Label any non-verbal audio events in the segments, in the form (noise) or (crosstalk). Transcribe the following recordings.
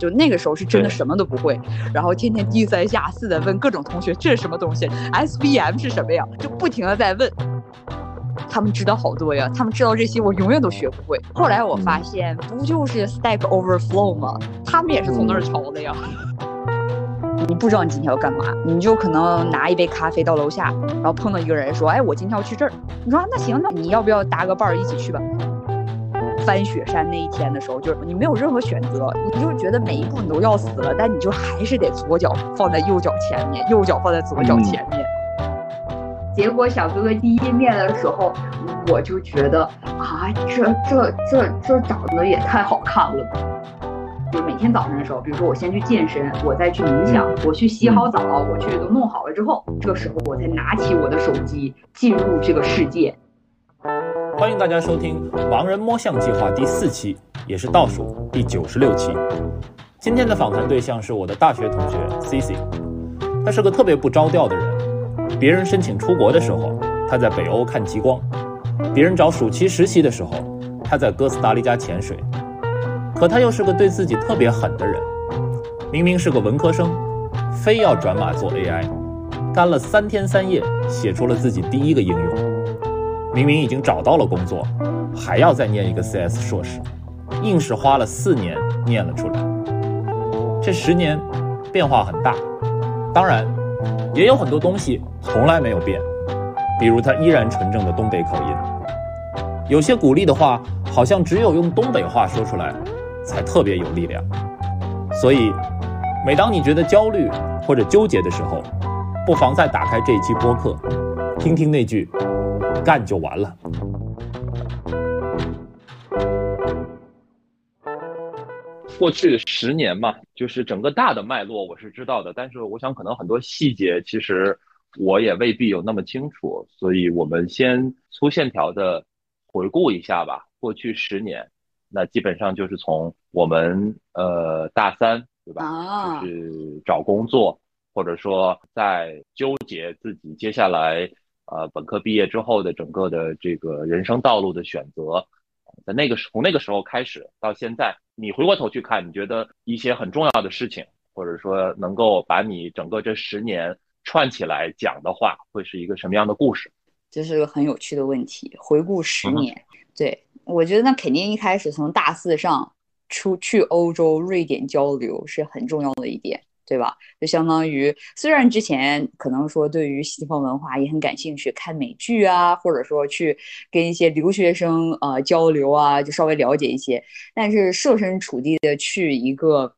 就那个时候是真的什么都不会，然后天天低三下四的问各种同学这是什么东西，SVM 是什么呀，就不停的在问。他们知道好多呀，他们知道这些我永远都学不会。后来我发现，不就是 Stack Overflow 吗？他们也是从那儿抄的呀。你不知道你今天要干嘛，你就可能拿一杯咖啡到楼下，然后碰到一个人说：“哎，我今天要去这儿。”你说：“那行，那你要不要搭个伴儿一起去吧？”翻雪山那一天的时候，就是你没有任何选择，你就觉得每一步你都要死了，但你就还是得左脚放在右脚前面，右脚放在左脚前面。结果小哥哥第一面的时候，我就觉得啊，这这这这长得也太好看了。就每天早上的时候，比如说我先去健身，我再去冥想，我去洗好澡，我去都弄好了之后，这个时候我才拿起我的手机进入这个世界。欢迎大家收听《盲人摸象计划》第四期，也是倒数第九十六期。今天的访谈对象是我的大学同学 Cici，他是个特别不着调的人。别人申请出国的时候，他在北欧看极光；别人找暑期实习的时候，他在哥斯达黎加潜水。可他又是个对自己特别狠的人，明明是个文科生，非要转码做 AI，干了三天三夜，写出了自己第一个应用。明明已经找到了工作，还要再念一个 CS 硕士，硬是花了四年念了出来。这十年变化很大，当然。也有很多东西从来没有变，比如他依然纯正的东北口音。有些鼓励的话，好像只有用东北话说出来，才特别有力量。所以，每当你觉得焦虑或者纠结的时候，不妨再打开这一期播客，听听那句“干就完了”。过去十年嘛，就是整个大的脉络我是知道的，但是我想可能很多细节其实我也未必有那么清楚，所以我们先粗线条的回顾一下吧。过去十年，那基本上就是从我们呃大三对吧，就是找工作，或者说在纠结自己接下来呃本科毕业之后的整个的这个人生道路的选择。在那个时从那个时候开始到现在，你回过头去看，你觉得一些很重要的事情，或者说能够把你整个这十年串起来讲的话，会是一个什么样的故事？这是个很有趣的问题。回顾十年，对我觉得那肯定一开始从大四上出去欧洲、瑞典交流是很重要的一点。对吧？就相当于，虽然之前可能说对于西方文化也很感兴趣，看美剧啊，或者说去跟一些留学生呃交流啊，就稍微了解一些，但是设身处地的去一个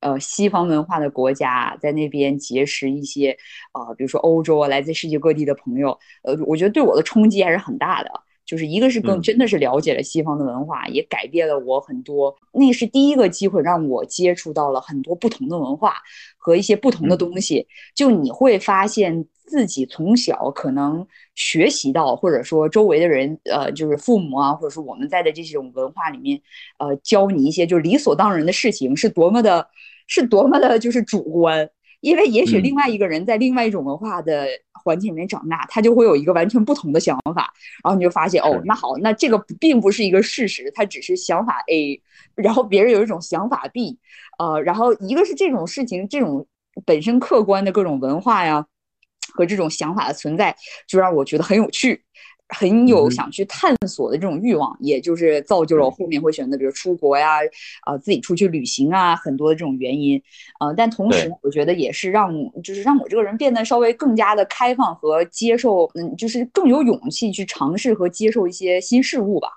呃西方文化的国家，在那边结识一些啊，比如说欧洲啊，来自世界各地的朋友，呃，我觉得对我的冲击还是很大的。就是一个是更真的是了解了西方的文化，也改变了我很多。那是第一个机会让我接触到了很多不同的文化和一些不同的东西。就你会发现自己从小可能学习到，或者说周围的人，呃，就是父母啊，或者说我们在的这种文化里面，呃，教你一些就是理所当然的事情，是多么的，是多么的，就是主观。因为也许另外一个人在另外一种文化的环境里面长大，他就会有一个完全不同的想法，然后你就发现哦，那好，那这个并不是一个事实，他只是想法 A，然后别人有一种想法 B，呃，然后一个是这种事情，这种本身客观的各种文化呀和这种想法的存在，就让我觉得很有趣。很有想去探索的这种欲望，也就是造就了后面会选择，比如出国呀，啊，自己出去旅行啊，很多的这种原因，呃，但同时我觉得也是让，就是让我这个人变得稍微更加的开放和接受，嗯，就是更有勇气去尝试和接受一些新事物吧。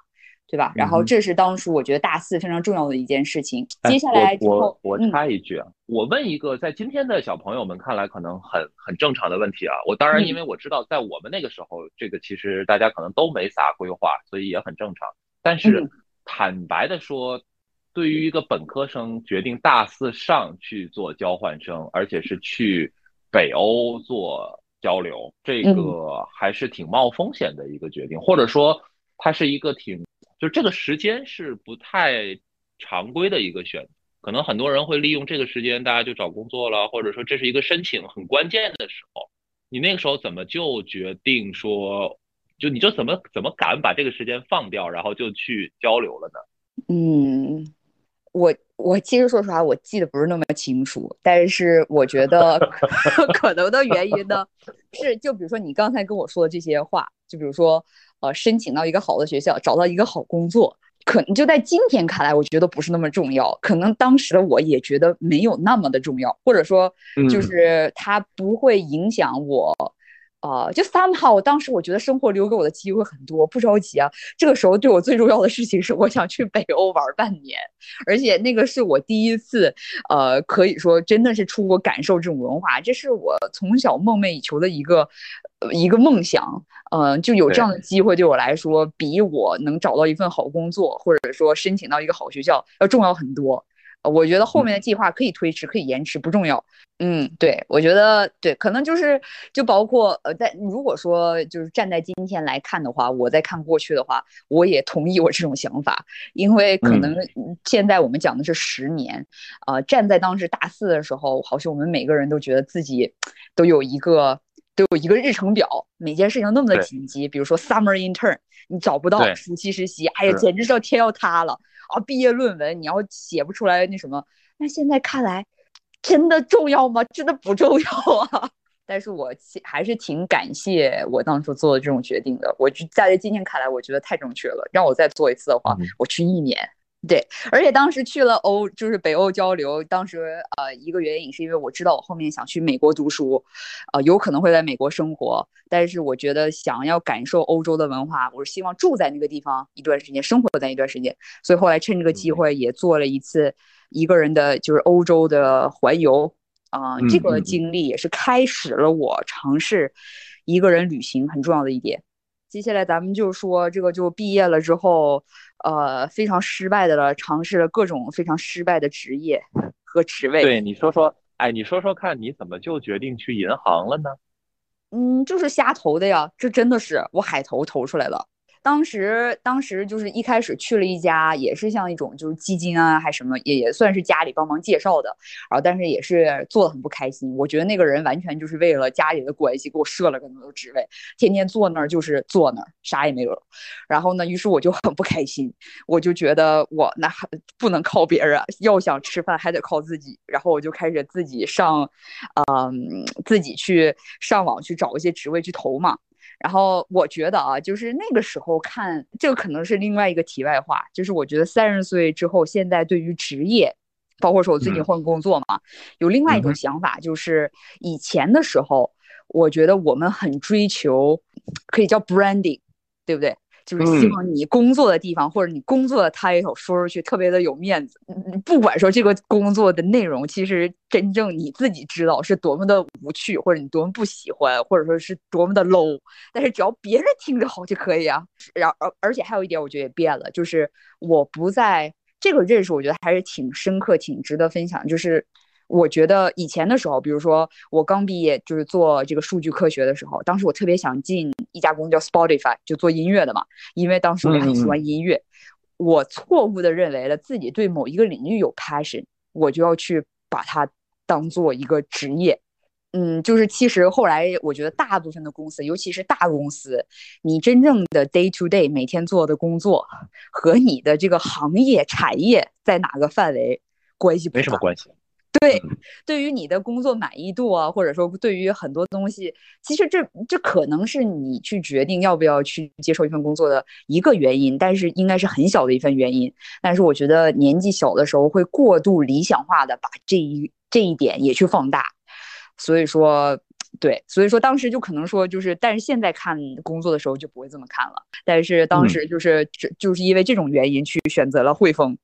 对吧？然后这是当初我觉得大四非常重要的一件事情。接下来我我插一句啊，我问一个在今天的小朋友们看来可能很很正常的问题啊。我当然因为我知道在我们那个时候，这个其实大家可能都没啥规划，所以也很正常。但是坦白的说，对于一个本科生决定大四上去做交换生，而且是去北欧做交流，这个还是挺冒风险的一个决定，或者说它是一个挺。就这个时间是不太常规的一个选择，可能很多人会利用这个时间，大家就找工作了，或者说这是一个申请很关键的时候，你那个时候怎么就决定说，就你就怎么怎么敢把这个时间放掉，然后就去交流了呢？嗯，我我其实说实话，我记得不是那么清楚，但是我觉得 (laughs) 可能的原因呢，是就比如说你刚才跟我说的这些话，就比如说呃，申请到一个好的学校，找到一个好工作，可能就在今天看来，我觉得不是那么重要。可能当时的我也觉得没有那么的重要，或者说就是它不会影响我。啊，就 somehow，当时我觉得生活留给我的机会很多，不着急啊。这个时候对我最重要的事情是，我想去北欧玩半年，而且那个是我第一次，呃，可以说真的是出国感受这种文化，这是我从小梦寐以求的一个，一个梦想。嗯，就有这样的机会，对我来说，比我能找到一份好工作，或者说申请到一个好学校要重要很多。我觉得后面的计划可以推迟，可以延迟，不重要。嗯，对，我觉得对，可能就是就包括呃，在如果说就是站在今天来看的话，我在看过去的话，我也同意我这种想法，因为可能现在我们讲的是十年，呃，站在当时大四的时候，好像我们每个人都觉得自己都有一个都有一个日程表，每件事情那么的紧急，比如说 summer intern，你找不到暑期实习，哎呀，简直是要天要塌了。啊，毕业论文你要写不出来那什么？那现在看来，真的重要吗？真的不重要啊！(laughs) 但是我还是挺感谢我当初做的这种决定的。我就在今天看来，我觉得太正确了。让我再做一次的话，我去一年。对，而且当时去了欧，就是北欧交流。当时呃，一个原因是因为我知道我后面想去美国读书，呃，有可能会在美国生活。但是我觉得想要感受欧洲的文化，我是希望住在那个地方一段时间，生活在一段时间。所以后来趁这个机会也做了一次一个人的就是欧洲的环游啊，这个经历也是开始了我尝试一个人旅行很重要的一点。接下来咱们就说这个，就毕业了之后，呃，非常失败的了，尝试了各种非常失败的职业和职位。对，你说说，哎，你说说看，你怎么就决定去银行了呢？嗯，就是瞎投的呀，这真的是我海投投出来了。当时，当时就是一开始去了一家，也是像一种就是基金啊，还什么，也也算是家里帮忙介绍的。然后，但是也是做的很不开心。我觉得那个人完全就是为了家里的关系给我设了个那个职位，天天坐那儿就是坐那儿，啥也没有。然后呢，于是我就很不开心，我就觉得我那还不能靠别人，要想吃饭还得靠自己。然后我就开始自己上，嗯，自己去上网去找一些职位去投嘛。然后我觉得啊，就是那个时候看这个可能是另外一个题外话，就是我觉得三十岁之后，现在对于职业，包括说我最近换工作嘛，有另外一种想法，就是以前的时候，我觉得我们很追求，可以叫 branding，对不对？就是希望你工作的地方或者你工作的 title 说出去特别的有面子。不管说这个工作的内容，其实真正你自己知道是多么的无趣，或者你多么不喜欢，或者说是多么的 low，但是只要别人听着好就可以啊。然而而且还有一点，我觉得也变了，就是我不在这个认识，我觉得还是挺深刻、挺值得分享。就是。我觉得以前的时候，比如说我刚毕业就是做这个数据科学的时候，当时我特别想进一家公司叫 Spotify，就做音乐的嘛，因为当时我很喜欢音乐。我错误的认为了自己对某一个领域有 passion，我就要去把它当做一个职业。嗯，就是其实后来我觉得大部分的公司，尤其是大公司，你真正的 day to day 每天做的工作和你的这个行业产业在哪个范围关系没什么关系。对，对于你的工作满意度啊，或者说对于很多东西，其实这这可能是你去决定要不要去接受一份工作的一个原因，但是应该是很小的一份原因。但是我觉得年纪小的时候会过度理想化的把这一这一点也去放大，所以说对，所以说当时就可能说就是，但是现在看工作的时候就不会这么看了。但是当时就是就就是因为这种原因去选择了汇丰，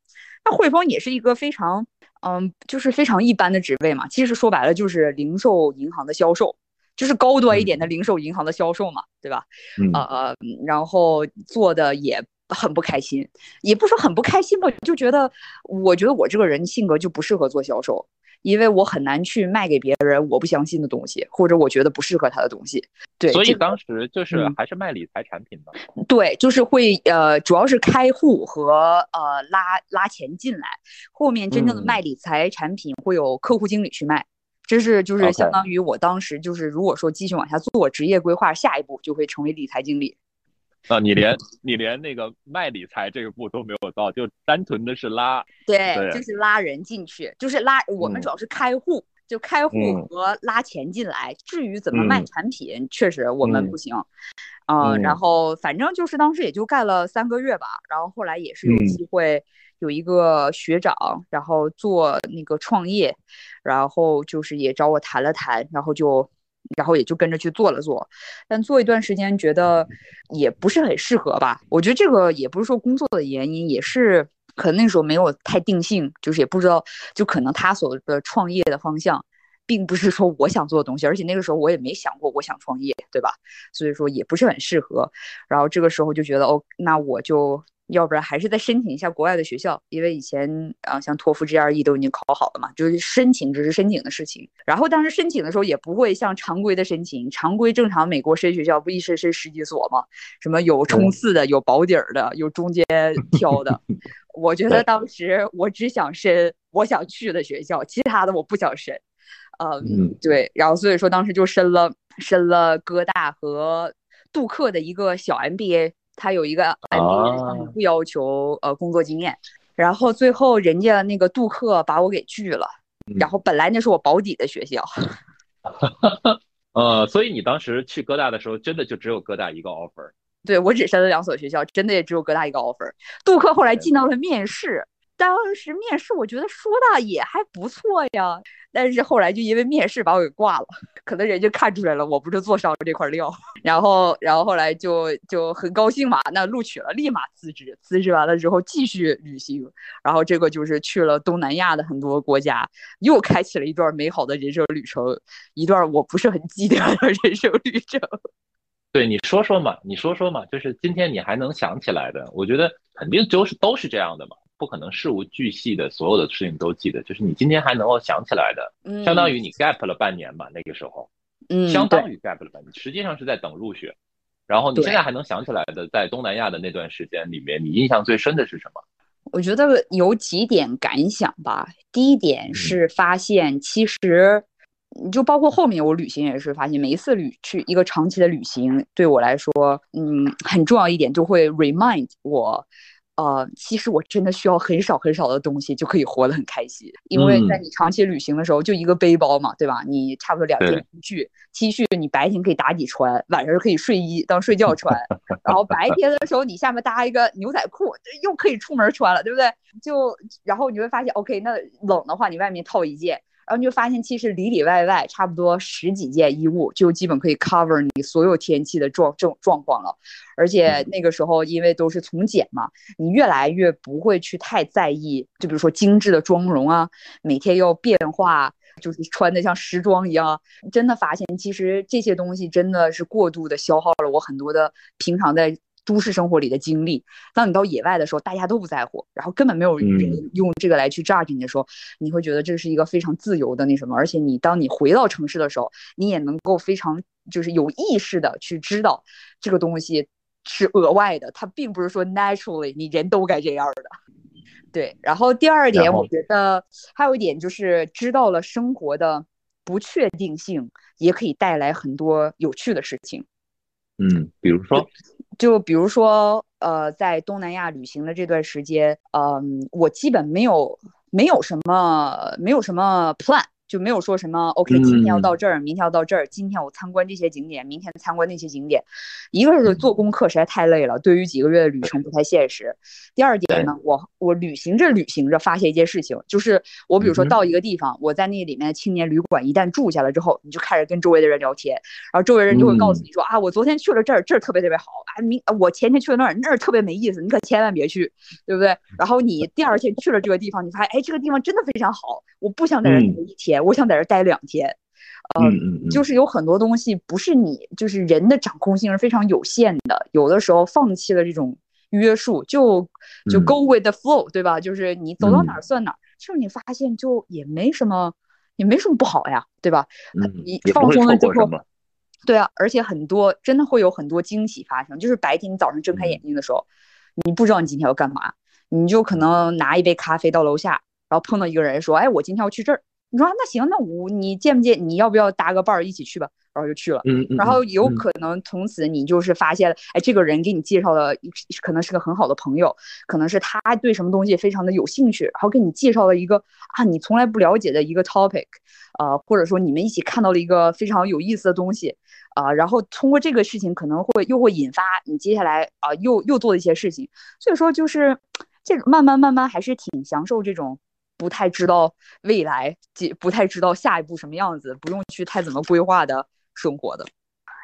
那汇丰也是一个非常。嗯，就是非常一般的职位嘛，其实说白了就是零售银行的销售，就是高端一点的零售银行的销售嘛，对吧？呃，然后做的也很不开心，也不说很不开心吧，就觉得，我觉得我这个人性格就不适合做销售。因为我很难去卖给别人我不相信的东西，或者我觉得不适合他的东西。对，所以当时就是还是卖理财产品的。对，就是会呃，主要是开户和呃拉拉钱进来，后面真正的卖理财产品会有客户经理去卖。这是就是相当于我当时就是如果说继续往下做职业规划，下一步就会成为理财经理。啊，你连你连那个卖理财这个步都没有到，就单纯的是拉，对，对就是拉人进去，就是拉我们嗯主要是开户，就开户嗯和拉钱进来。至于怎么卖嗯产品，确实我们嗯不行。呃，然嗯后反正就是当时也就干了三个月吧，然后后来也是有嗯机会。有一个学长，然后做那个创业，然后就是也找我谈了谈，然后就，然后也就跟着去做了做，但做一段时间觉得也不是很适合吧。我觉得这个也不是说工作的原因，也是可能那时候没有太定性，就是也不知道，就可能他所的创业的方向。并不是说我想做的东西，而且那个时候我也没想过我想创业，对吧？所以说也不是很适合。然后这个时候就觉得，哦，那我就要不然还是再申请一下国外的学校，因为以前啊、像托福、GRE 都已经考好了嘛，就是申请只是申请的事情。然后当时申请的时候也不会像常规的申请，常规正常美国申学校不一申申十几所吗？什么有冲刺的，有保底儿的，有中间挑的。(laughs) 我觉得当时我只想申我想去的学校，其他的我不想申。呃嗯对，然后所以说当时就申了申了哥大和杜克的一个小 MBA，它有一个面啊不要求呃工作经验，然后最后人家那个杜克把我给拒了，然后本来那是我保底的学校，(laughs) 呃，所以你当时去哥大的时候，真的就只有哥大一个 offer，对我只申了两所学校，真的也只有哥大一个 offer。杜克后来进到了面试，当时面试我觉得说的也还不错呀，但是后来就因为面试把我给挂了，(laughs) 可能人家看出来了我不是做商这块料，(laughs) 然后然后后来就就很高兴嘛，那录取了，立马辞职，辞职完了之后继续旅行，然后这个就是去了东南亚的很多国家，又开启了一段美好的人生旅程，一段我不是很记得的人生旅程。(laughs) 对，你说说嘛，你说说嘛，就是今天你还能想起来的，我觉得肯定就是都是这样的嘛，不可能事无巨细的所有的事情都记得，就是你今天还能够想起来的，嗯，相当于你 gap 了半年嘛，那个时候，嗯，相当于 gap 了半年，实际上是在等入学。然后你现在还能想起来的，在东南亚的那段时间里面，你印象最深的是什么？我觉得有几点感想吧。第一点嗯是发现，其实你就包括后面我旅行也是发现，每一次旅去一个长期的旅行，对我来说，嗯，很重要一点就会 remind 我。呃，其实我真的需要很少很少的东西就可以活得很开心，因为在嗯你长期旅行的时候，就一个背包嘛，对吧？你差不多两件 T 恤，T 恤你白天可以打底穿，晚上可以睡衣当睡觉穿，(laughs) 然后白天的时候你下面搭一个牛仔裤，又可以出门穿了，对不对？就然后你会发现，OK，那冷的话你外面套一件，然后你就发现其实里里外外差不多十几件衣物就基本可以 cover 你所有天气的状状状况了。而且那个时候因为都是从简嘛，你越来越不会去太在意，就比如说精致的妆容啊，每天要变化。就是穿的像时装一样，真的发现其实这些东西真的是过度的消耗了我很多的平常在都市生活里的经历。当你到野外的时候，大家都不在乎，然后根本没有人嗯用这个来去 judge 你的时候，你会觉得这是一个非常自由的那什么。而且你当你回到城市的时候，你也能够非常就是有意识的去知道这个东西是额外的，它并不是说 naturally 你人都该这样的。对，然后第二点，我觉得还有一点就是知道了生活的不确定性，也可以带来很多有趣的事情。嗯，比如说，就比如说，呃，在东南亚旅行的这段时间，嗯、我基本没有没有什么没有什么 plan，就没有说什么 OK，今天要到这儿，明天要到这儿，今天我参观这些景点，明天参观那些景点。一个是做功课实在太累了，对于几个月的旅程不太现实。第二点呢，我我旅行着旅行着发现一件事情，就是我比如说到一个地方，我在那里面的青年旅馆一旦住下了之后，你就开始跟周围的人聊天，然后周围人就会告诉你说、啊，我昨天去了这儿，这儿特别特别好啊，明我前天去了那儿，那儿特别没意思，你可千万别去，对不对？然后你第二天去了这个地方，你发现哎，这个地方真的非常好，我不想在这儿待嗯一天，我想在这儿待两天。呃，就是有很多东西不是你，就是人的掌控性是非常有限的，有的时候放弃了这种约束，就就嗯 go with the flow，、对吧？就是你走到哪儿嗯算哪儿，其实你发现就也没什么，也没什么不好呀，对吧？嗯你放松了之后，对啊，而且很多真的会有很多惊喜发生，就是白天你早上睁开嗯眼睛的时候，你不知道你今天要干嘛，你就可能拿一杯咖啡到楼下，然后碰到一个人说，哎，我今天要去这儿。你说那行，那我你见不见？你要不要搭个伴儿一起去吧？然后就去了。嗯嗯。然后有可能从此你就是发现了，哎，这个人给你介绍的可能是个很好的朋友，可能是他对什么东西非常的有兴趣，然后给你介绍了一个啊你从来不了解的一个 topic，呃，或者说你们一起看到了一个非常有意思的东西，啊，然后通过这个事情可能会又会引发你接下来啊又又做的一些事情。所以说就是这个慢慢慢慢还是挺享受这种。不太知道未来，不太知道下一步什么样子，不用去太怎么规划的生活的。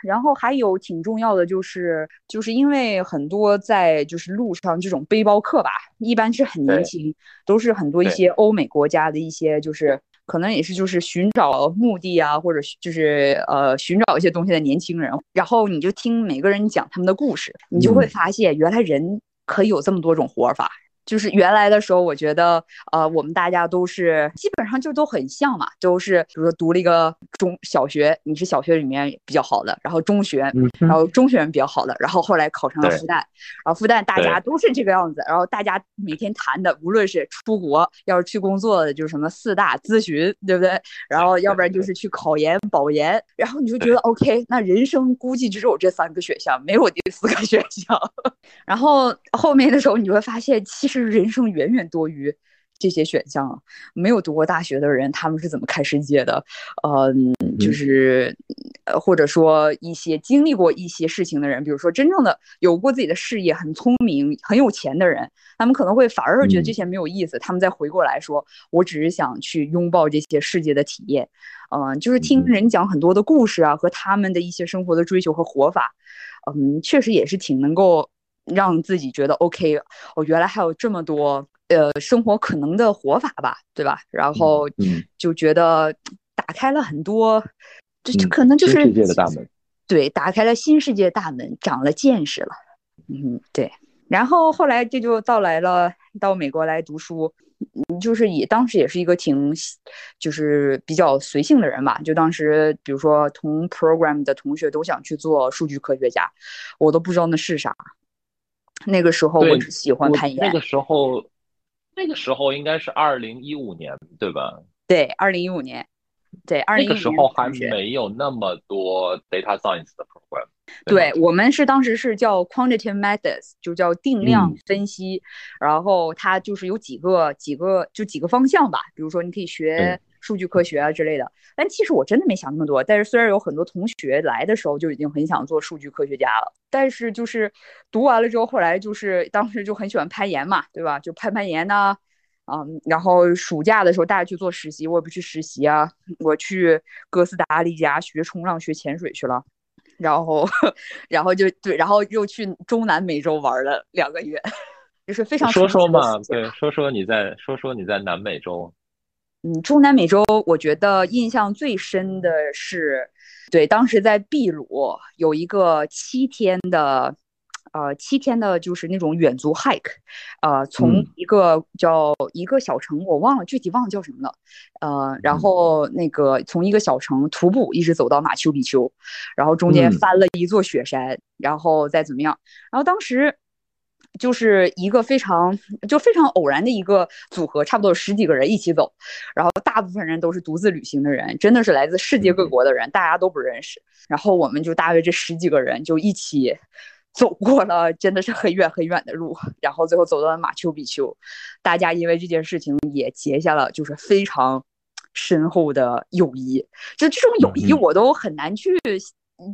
然后还有挺重要的就是，就是因为很多在就是路上这种背包客吧，一般是很年轻，都是很多一些欧美国家的一些，就是可能也是就是寻找目的啊，或者就是呃寻找一些东西的年轻人。然后你就听每个人讲他们的故事，你就会发现原来人可以有这么多种活法。就是原来的时候，我觉得，呃，我们大家都是基本上就都很像嘛，都是比如说读了一个中小学，你是小学里面比较好的，然后中学，然后中学比较好的，然后后来考上了复旦，然后复旦大家都是这个样子，然后大家每天谈的，无论是出国，要是去工作的，就是什么四大咨询，对不对？然后要不然就是去考研保研，然后你就觉得 OK，那人生估计只有这三个选项，没有第四个选项。(laughs) 然后后面的时候你会发现，其实。人生远远多于这些选项。没有读过大学的人，他们是怎么看世界的？嗯，就是呃，或者说一些经历过一些事情的人，比如说真正的有过自己的事业、很聪明、很有钱的人，他们可能会反而觉得这些没有意思。他们再回过来说，我只是想去拥抱这些世界的体验。嗯，就是听人讲很多的故事啊，和他们的一些生活的追求和活法。嗯，确实也是挺能够。让自己觉得 OK，哦，原来还有这么多呃生活可能的活法吧，对吧？然后就觉得打开了很多，这可能就是世界的大门，对，打开了新世界大门，长了见识了。嗯，对。然后后来这就到来了，到美国来读书，就是也当时也是一个挺就是比较随性的人吧。就当时比如说同 program 的同学都想去做数据科学家，我都不知道那是啥。那个时候我只喜欢攀岩。那个时候，那个时候应该是二零一五年，对吧？对，二零一五年，对，二零那个时候还没有那么多 data science 的 program。对我们是当时是叫 quantitative methods，就叫定量分析。然后它就是有几个几个就几个方向吧，比如说你可以学。数据科学啊之类的，但其实我真的没想那么多。但是虽然有很多同学来的时候就已经很想做数据科学家了，但是就是读完了之后，后来就是当时就很喜欢攀岩嘛，对吧？就攀攀岩呐，嗯，然后暑假的时候大家去做实习，我也不去实习啊，我去哥斯达黎加学冲浪、学潜水去了，然后，(laughs) 然后就对，然后又去中南美洲玩了两个月，(laughs) 就是非常说说嘛，对，说说你在说说你在南美洲。嗯，中南美洲，我觉得印象最深的是，对，当时在秘鲁有一个七天的，呃，七天的就是那种远足 hike，呃，从一个叫一个小城，我忘了具体忘了叫什么了，呃，然后那个从一个小城徒步一直走到马丘比丘，然后中间翻了一座雪山，然后再怎么样，然后当时。就是一个非常就非常偶然的一个组合，差不多有十几个人一起走，然后大部分人都是独自旅行的人，真的是来自世界各国的人，大家都不认识。然后我们就大约这十几个人就一起走过了，真的是很远很远的路，然后最后走到了马丘比丘。大家因为这件事情也结下了就是非常深厚的友谊，就这种友谊我都很难去。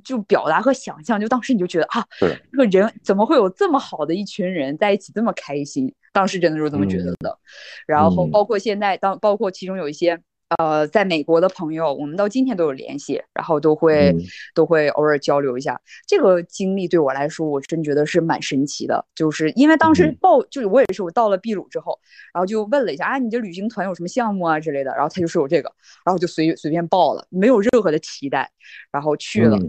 就表达和想象，就当时你就觉得啊，这个人怎么会有这么好的一群人在一起这么开心？当时真的就是这么觉得的。然后包括现在，当包括其中有一些呃在美国的朋友，我们到今天都有联系，然后都会都会偶尔交流一下。这个经历对我来说，我真觉得是蛮神奇的。就是因为当时报，就是我也是我到了秘鲁之后，然后就问了一下啊，你这旅行团有什么项目啊之类的，然后他就说有这个，然后就随随便报了，没有任何的期待，然后去了。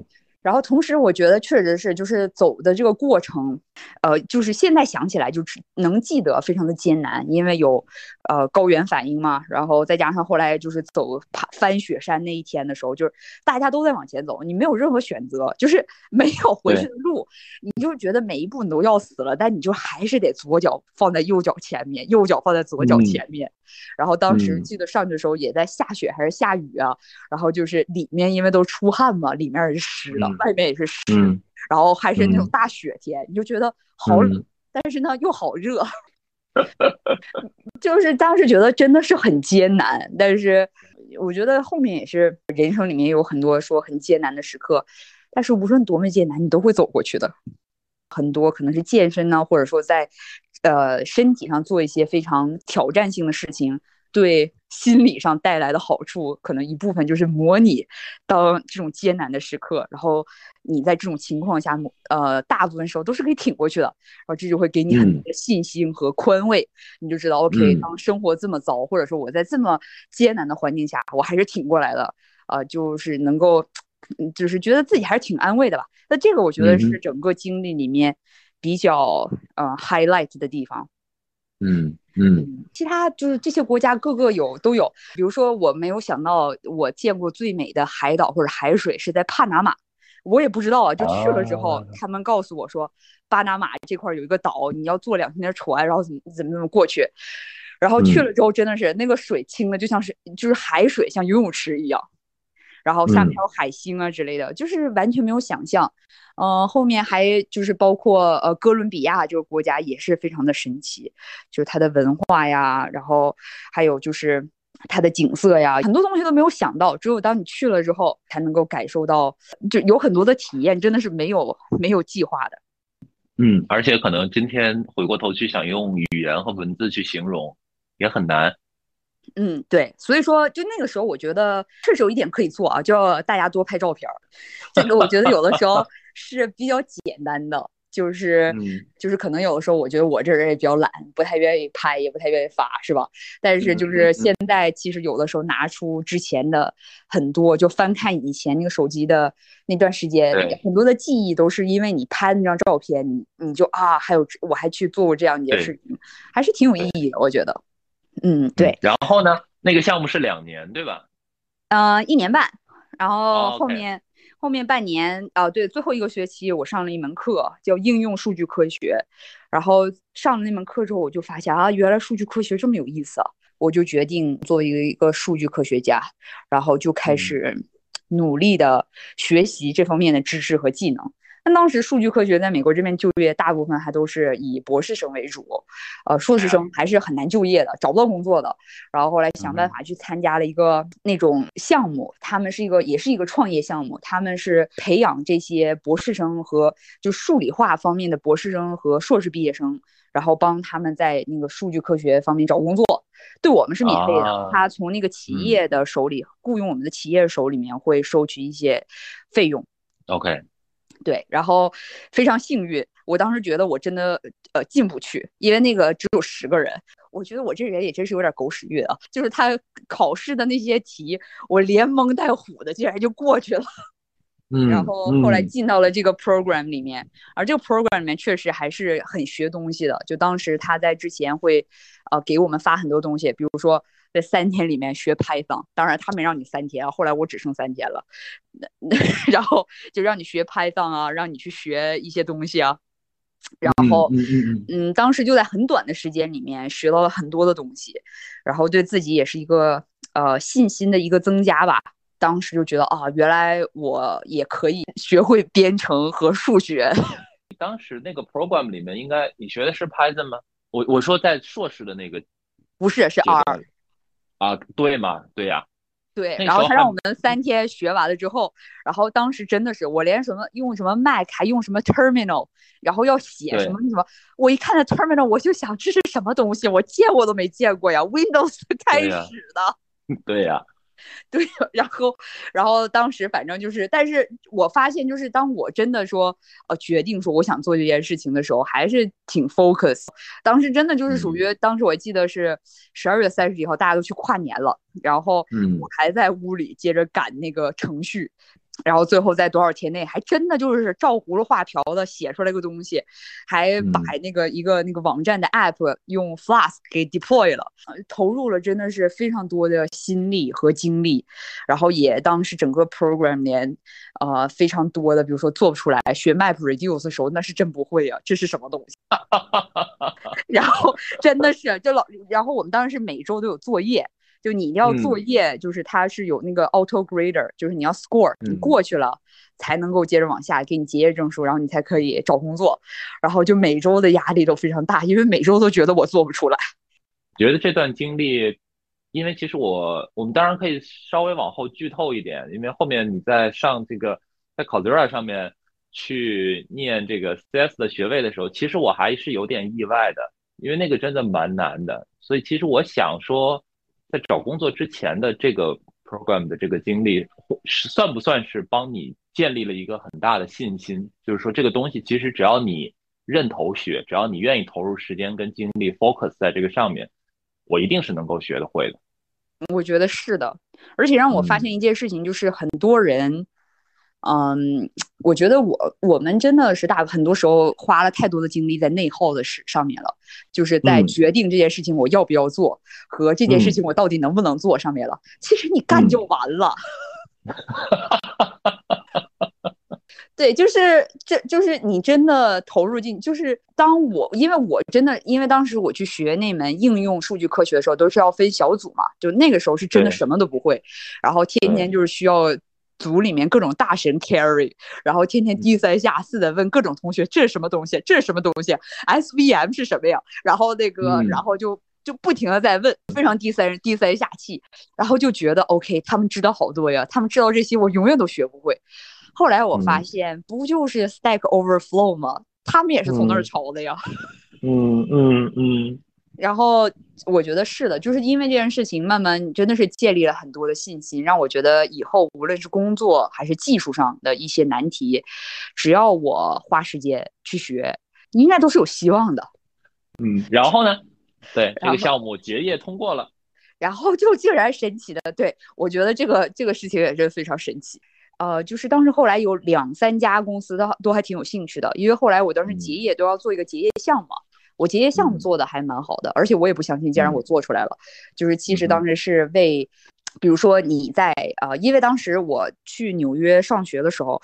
然后同时，我觉得确实是，就是走的这个过程，呃，就是现在想起来就只能记得非常的艰难，因为有呃高原反应嘛，然后再加上后来就是走爬翻雪山那一天的时候，就是大家都在往前走，你没有任何选择，就是 (laughs) 没有回去的路，你就觉得每一步你都要死了，但你就还是得左脚放在右脚前面，右脚放在左脚前面。然后当时记得上去的时候也在下雪还是下雨啊，然后就是里面因为都出汗嘛，里面是湿的。外面也是湿，然后还是那种大雪天，你就觉得好冷，但是呢又好热，(laughs) 就是当时觉得真的是很艰难。但是我觉得后面也是人生里面有很多说很艰难的时刻，但是无论多么艰难，你都会走过去的。很多可能是健身呢，或者说在呃身体上做一些非常挑战性的事情。对心理上带来的好处，可能一部分就是模拟当这种艰难的时刻，然后你在这种情况下，呃，大部分时候都是可以挺过去的，然后这就会给你很多的信心和宽慰，你就知道，OK，当生活这么糟，或者说我在这么艰难的环境下，我还是挺过来了，呃，就是能够，就是觉得自己还是挺安慰的吧。那这个我觉得是整个经历里面比较呃 highlight 的地方。嗯嗯，其他就是这些国家各个有都有，比如说我没有想到我见过最美的海岛或者海水是在帕拿马，我也不知道啊，就去了之后他们告诉我说，巴拿马这块有一个岛，你要坐两天的船，然后怎么怎么怎么过去，然后去了之后真的是那个水清的就像是就是海水像游泳池一样。然后下面还有海星啊之类的，就是完全没有想象。嗯，后面还就是包括呃哥伦比亚这个国家也是非常的神奇，就是它的文化呀，然后还有就是它的景色呀，很多东西都没有想到，只有当你去了之后才能够感受到，就有很多的体验真的是没有没有计划的。嗯，而且可能今天回过头去想用语言和文字去形容也很难。嗯，对，所以说就那个时候，我觉得确实有一点可以做啊，就要大家多拍照片儿。这个我觉得有的时候 (laughs) 是比较简单的，就是就是可能有的时候，我觉得我这人也比较懒，不太愿意拍，也不太愿意发，是吧？但是就是现在，其实有的时候拿出之前的很多，就翻看以前那个手机的那段时间，很多的记忆都是因为你拍那张照片，你你就啊，还有我还去做过这样一件事情，还是挺有意义的，我觉得。嗯，对。然后呢？那个项目是两年，对吧？嗯，一年半。然后后面后面半年，哦，对，最后一个学期我上了一门课，叫应用数据科学。然后上了那门课之后，我就发现啊，原来数据科学这么有意思啊！我就决定做一个一个数据科学家，然后就开始努力的学习这方面的知识和技能。但当时数据科学在美国这边就业，大部分还都是以博士生为主，呃，硕士生还是很难就业的，找不到工作的。然后后来想办法去参加了一个那种项目，他们是一个也是一个创业项目，他们是培养这些博士生和就数理化方面的博士生和硕士毕业生，然后帮他们在那个数据科学方面找工作，对我们是免费的。他从那个企业的手里雇佣我们的企业手里面会收取一些费用。OK。对，然后非常幸运，我当时觉得我真的呃进不去，因为那个只有十个人。我觉得我这人也真是有点狗屎运啊，就是他考试的那些题，我连蒙带唬的竟然就过去了。(laughs) 嗯，然后后来进到了这个 program 里面，而这个 program 里面确实还是很学东西的。就当时他在之前会呃给我们发很多东西，比如说。在三天里面学 Python，当然他没让你三天啊，后来我只剩三天了，那 (laughs) 那然后就让你学 Python 啊，让你去学一些东西啊，然后嗯嗯嗯，当时就在很短的时间里面学到了很多的东西，然后对自己也是一个呃信心的一个增加吧。当时就觉得啊，原来我也可以学会编程和数学。(laughs) 当时那个 program 里面应该你学的是 Python 吗？我我说在硕士的那个不是是 R。啊，对嘛，对呀，对。然后他让我们三天学完了之后，然后当时真的是我连什么用什么 Mac 还用什么 Terminal，然后要写什么什么，我一看那 Terminal 我就想这是什么东西，我见我都没见过呀，Windows 开始的。(laughs) 对呀。(laughs) 对，(laughs) 然后，然后当时反正就是，但是我发现就是，当我真的说，呃，决定说我想做这件事情的时候，还是挺 focus。当时真的就是属于，当时我记得是十二月三十一号，大家都去跨年了，然后我还在屋里接着赶那个程序，然后最后在多少天内，还真的就是照葫芦画瓢的写出来个东西，还把那个一个那个网站的 app 用 Flask 给 deploy 了，投入了真的是非常多的心力和精力，然后也当时整个 program 连呃非常多的，比如说做不出来，学 map reduce 的时候那是真不会啊，这是什么东西？(laughs) 然后真的是就老，然后我们当时每周都有作业。就你要作业，就是它是有那个 auto grader，就是你要 score，你过去了才能够接着往下给你结业证书，然后你才可以找工作。然后就每周的压力都非常大，因为每周都觉得我做不出来。觉得这段经历，因为其实我我们当然可以稍微往后剧透一点，因为后面你在上这个在考 z e r a 上面去念这个 CS 的学位的时候，其实我还是有点意外的，因为那个真的蛮难的。所以其实我想说。在找工作之前的这个 program 的这个经历，是算不算是帮你建立了一个很大的信心？就是说，这个东西其实只要你认头学，只要你愿意投入时间跟精力 focus 在这个上面，我一定是能够学得会的。我觉得是的，而且让我发现一件事情，就是很多人。嗯，我觉得我我们真的是大很多时候花了太多的精力在内耗的事上面了，就是在决定这件事情我要不要做和这件事情我到底能不能做上面了。其实你干就完了。(laughs) 对，就是这就是你真的投入进，就是当我因为我真的因为当时我去学那门应用数据科学的时候，都是要分小组嘛，就那个时候是真的什么都不会，然后天天就是需要。组里面各种大神 carry，然后天天低三下四的问各种同学这是什么东西，这是什么东西，SVM 是什么呀？然后那个，然后就就不停的在问，非常低三低三下气，然后就觉得 OK，他们知道好多呀，他们知道这些我永远都学不会。后来我发现不就是 Stack Overflow 吗？他们也是从那儿抄的呀。嗯 (laughs) 嗯嗯。然后我觉得是的，就是因为这件事情，慢慢真的是建立了很多的信心，让我觉得以后无论是工作还是技术上的一些难题，只要我花时间去学，应该都是有希望的。嗯，然后呢？对，这个项目结业通过了，然后就竟然神奇的，对我觉得这个这个事情也是非常神奇。呃，就是当时后来有两三家公司都都还挺有兴趣的，因为后来我当时结业都要做一个结业项目。我结业项目做的还蛮好的，而且我也不相信，既然我做出来了，就是其实当时是为，比如说你在啊，因为当时我去纽约上学的时候，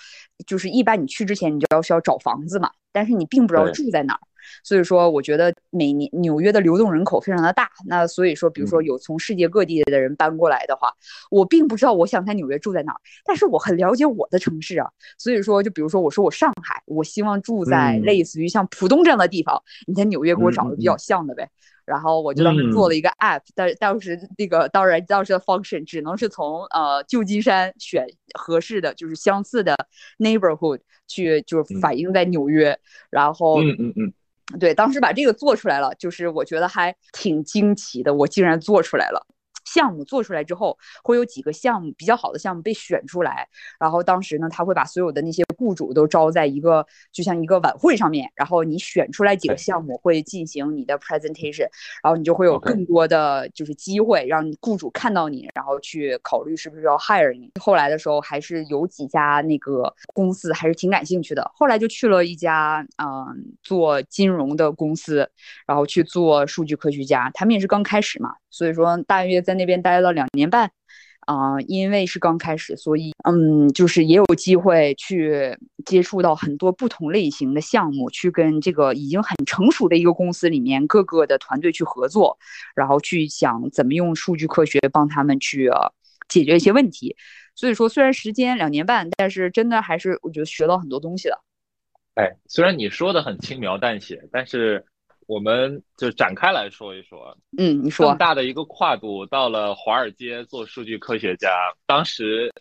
就是一般你去之前你就要需要找房子嘛，但是你并不知道住在哪儿。所以说，我觉得每年纽约的流动人口非常的大。那所以说，比如说有从世界各地的人搬过来的话，我并不知道我想在纽约住在哪儿，但是我很了解我的城市啊。所以说，就比如说我说我上海，我希望住在类似于像浦东这样的地方，你在纽约给我找个比较像的呗。然后我就当时做了一个 app，但当时那个当然当时的 function 只能是从呃旧金山选合适的就是相似的 neighborhood 去就是反映在纽约，然后嗯嗯嗯。对，当时把这个做出来了，就是我觉得还挺惊奇的，我竟然做出来了。项目做出来之后，会有几个项目比较好的项目被选出来，然后当时呢，他会把所有的那些雇主都招在一个就像一个晚会上面，然后你选出来几个项目会进行你的 presentation，然后你就会有更多的就是机会让雇主看到你，然后去考虑是不是要 hire 你。后来的时候还是有几家那个公司还是挺感兴趣的，后来就去了一家嗯做金融的公司，然后去做数据科学家，他们也是刚开始嘛。所以说，大约在那边待了两年半，啊，因为是刚开始，所以嗯，就是也有机会去接触到很多不同类型的项目，去跟这个已经很成熟的一个公司里面各个的团队去合作，然后去想怎么用数据科学帮他们去解决一些问题。所以说，虽然时间两年半，但是真的还是我觉得学到很多东西的。哎，虽然你说的很轻描淡写，但是。我们就展开来说一说，嗯，你说，这么大的一个跨度，到了华尔街做数据科学家，当时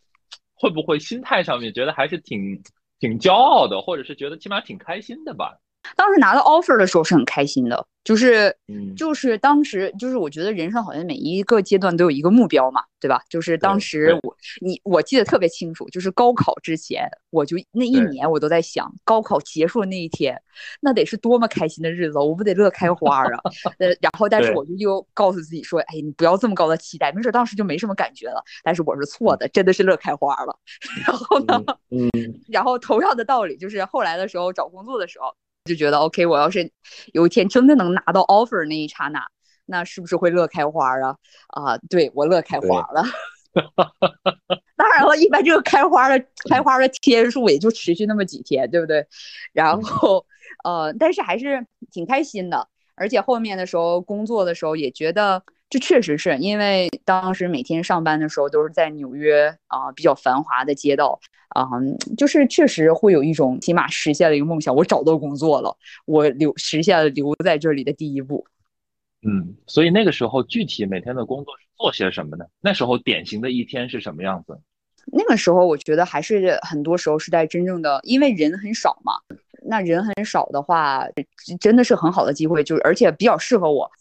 会不会心态上面觉得还是挺挺骄傲的，或者是觉得起码挺开心的吧？当时拿到 offer 的时候是很开心的，就是嗯，就是当时就是我觉得人生好像每一个阶段都有一个目标嘛，对吧？就是当时我你我记得特别清楚，就是高考之前我就那一年我都在想，高考结束的那一天，那得是多么开心的日子，我不得乐开花啊！(laughs) 呃，然后但是我就又告诉自己说，哎，你不要这么高的期待，没准当时就没什么感觉了。但是我是错的，真的是乐开花了。(laughs) 然后呢，嗯，然后同样的道理，就是后来的时候找工作的时候。就觉得 OK，我要是有一天真的能拿到 offer 那一刹那，那是不是会乐开花啊？啊，对我乐开花了。(laughs) 当然了，一般这个开花的开花的天数也就持续那么几天，对不对？然后呃，但是还是挺开心的，而且后面的时候工作的时候也觉得，这确实是因为当时每天上班的时候都是在纽约啊比较繁华的街道。啊，就是确实会有一种起码实现了一个梦想，我找到工作了，我留实现了留在这里的第一步。嗯，所以那个时候具体每天的工作是做些什么呢？那时候典型的一天是什么样子？那个时候我觉得还是很多时候是在真正的，因为人很少嘛，那人很少的话，真的是很好的机会，就是而且比较适合我。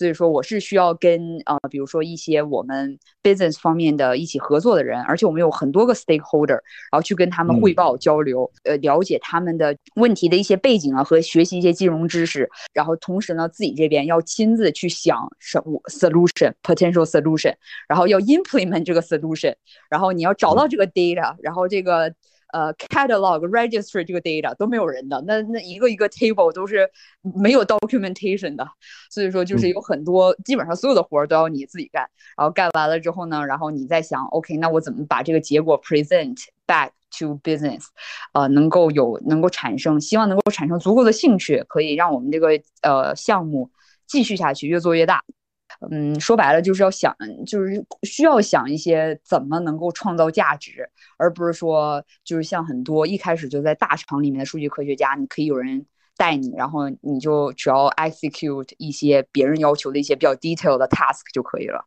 所以说，我是需要跟呃，比如说一些我们 business 方面的一起合作的人，而且我们有很多个 stakeholder，然后去跟他们汇报交流，呃，了解他们的问题的一些背景啊，和学习一些金融知识，然后同时呢，自己这边要亲自去想什么 solution potential solution，然后要 implement 这个 solution，然后你要找到这个 data，然后这个。呃，catalog registry 这个 data 都没有人的，那那一个一个 table 都是没有 documentation 的，所以说就是有很多，基本上所有的活儿都要你自己干，然后干完了之后呢，然后你再想，OK，那我怎么把这个结果 present back to business，呃，能够有能够产生，希望能够产生足够的兴趣，可以让我们这个呃项目继续下去，越做越大。嗯，说白了就是要想，就是需要想一些怎么能够创造价值，而不是说就是像很多一开始就在大厂里面的数据科学家，你可以有人带你，然后你就只要 execute 一些别人要求的一些比较 detail 的 task 就可以了。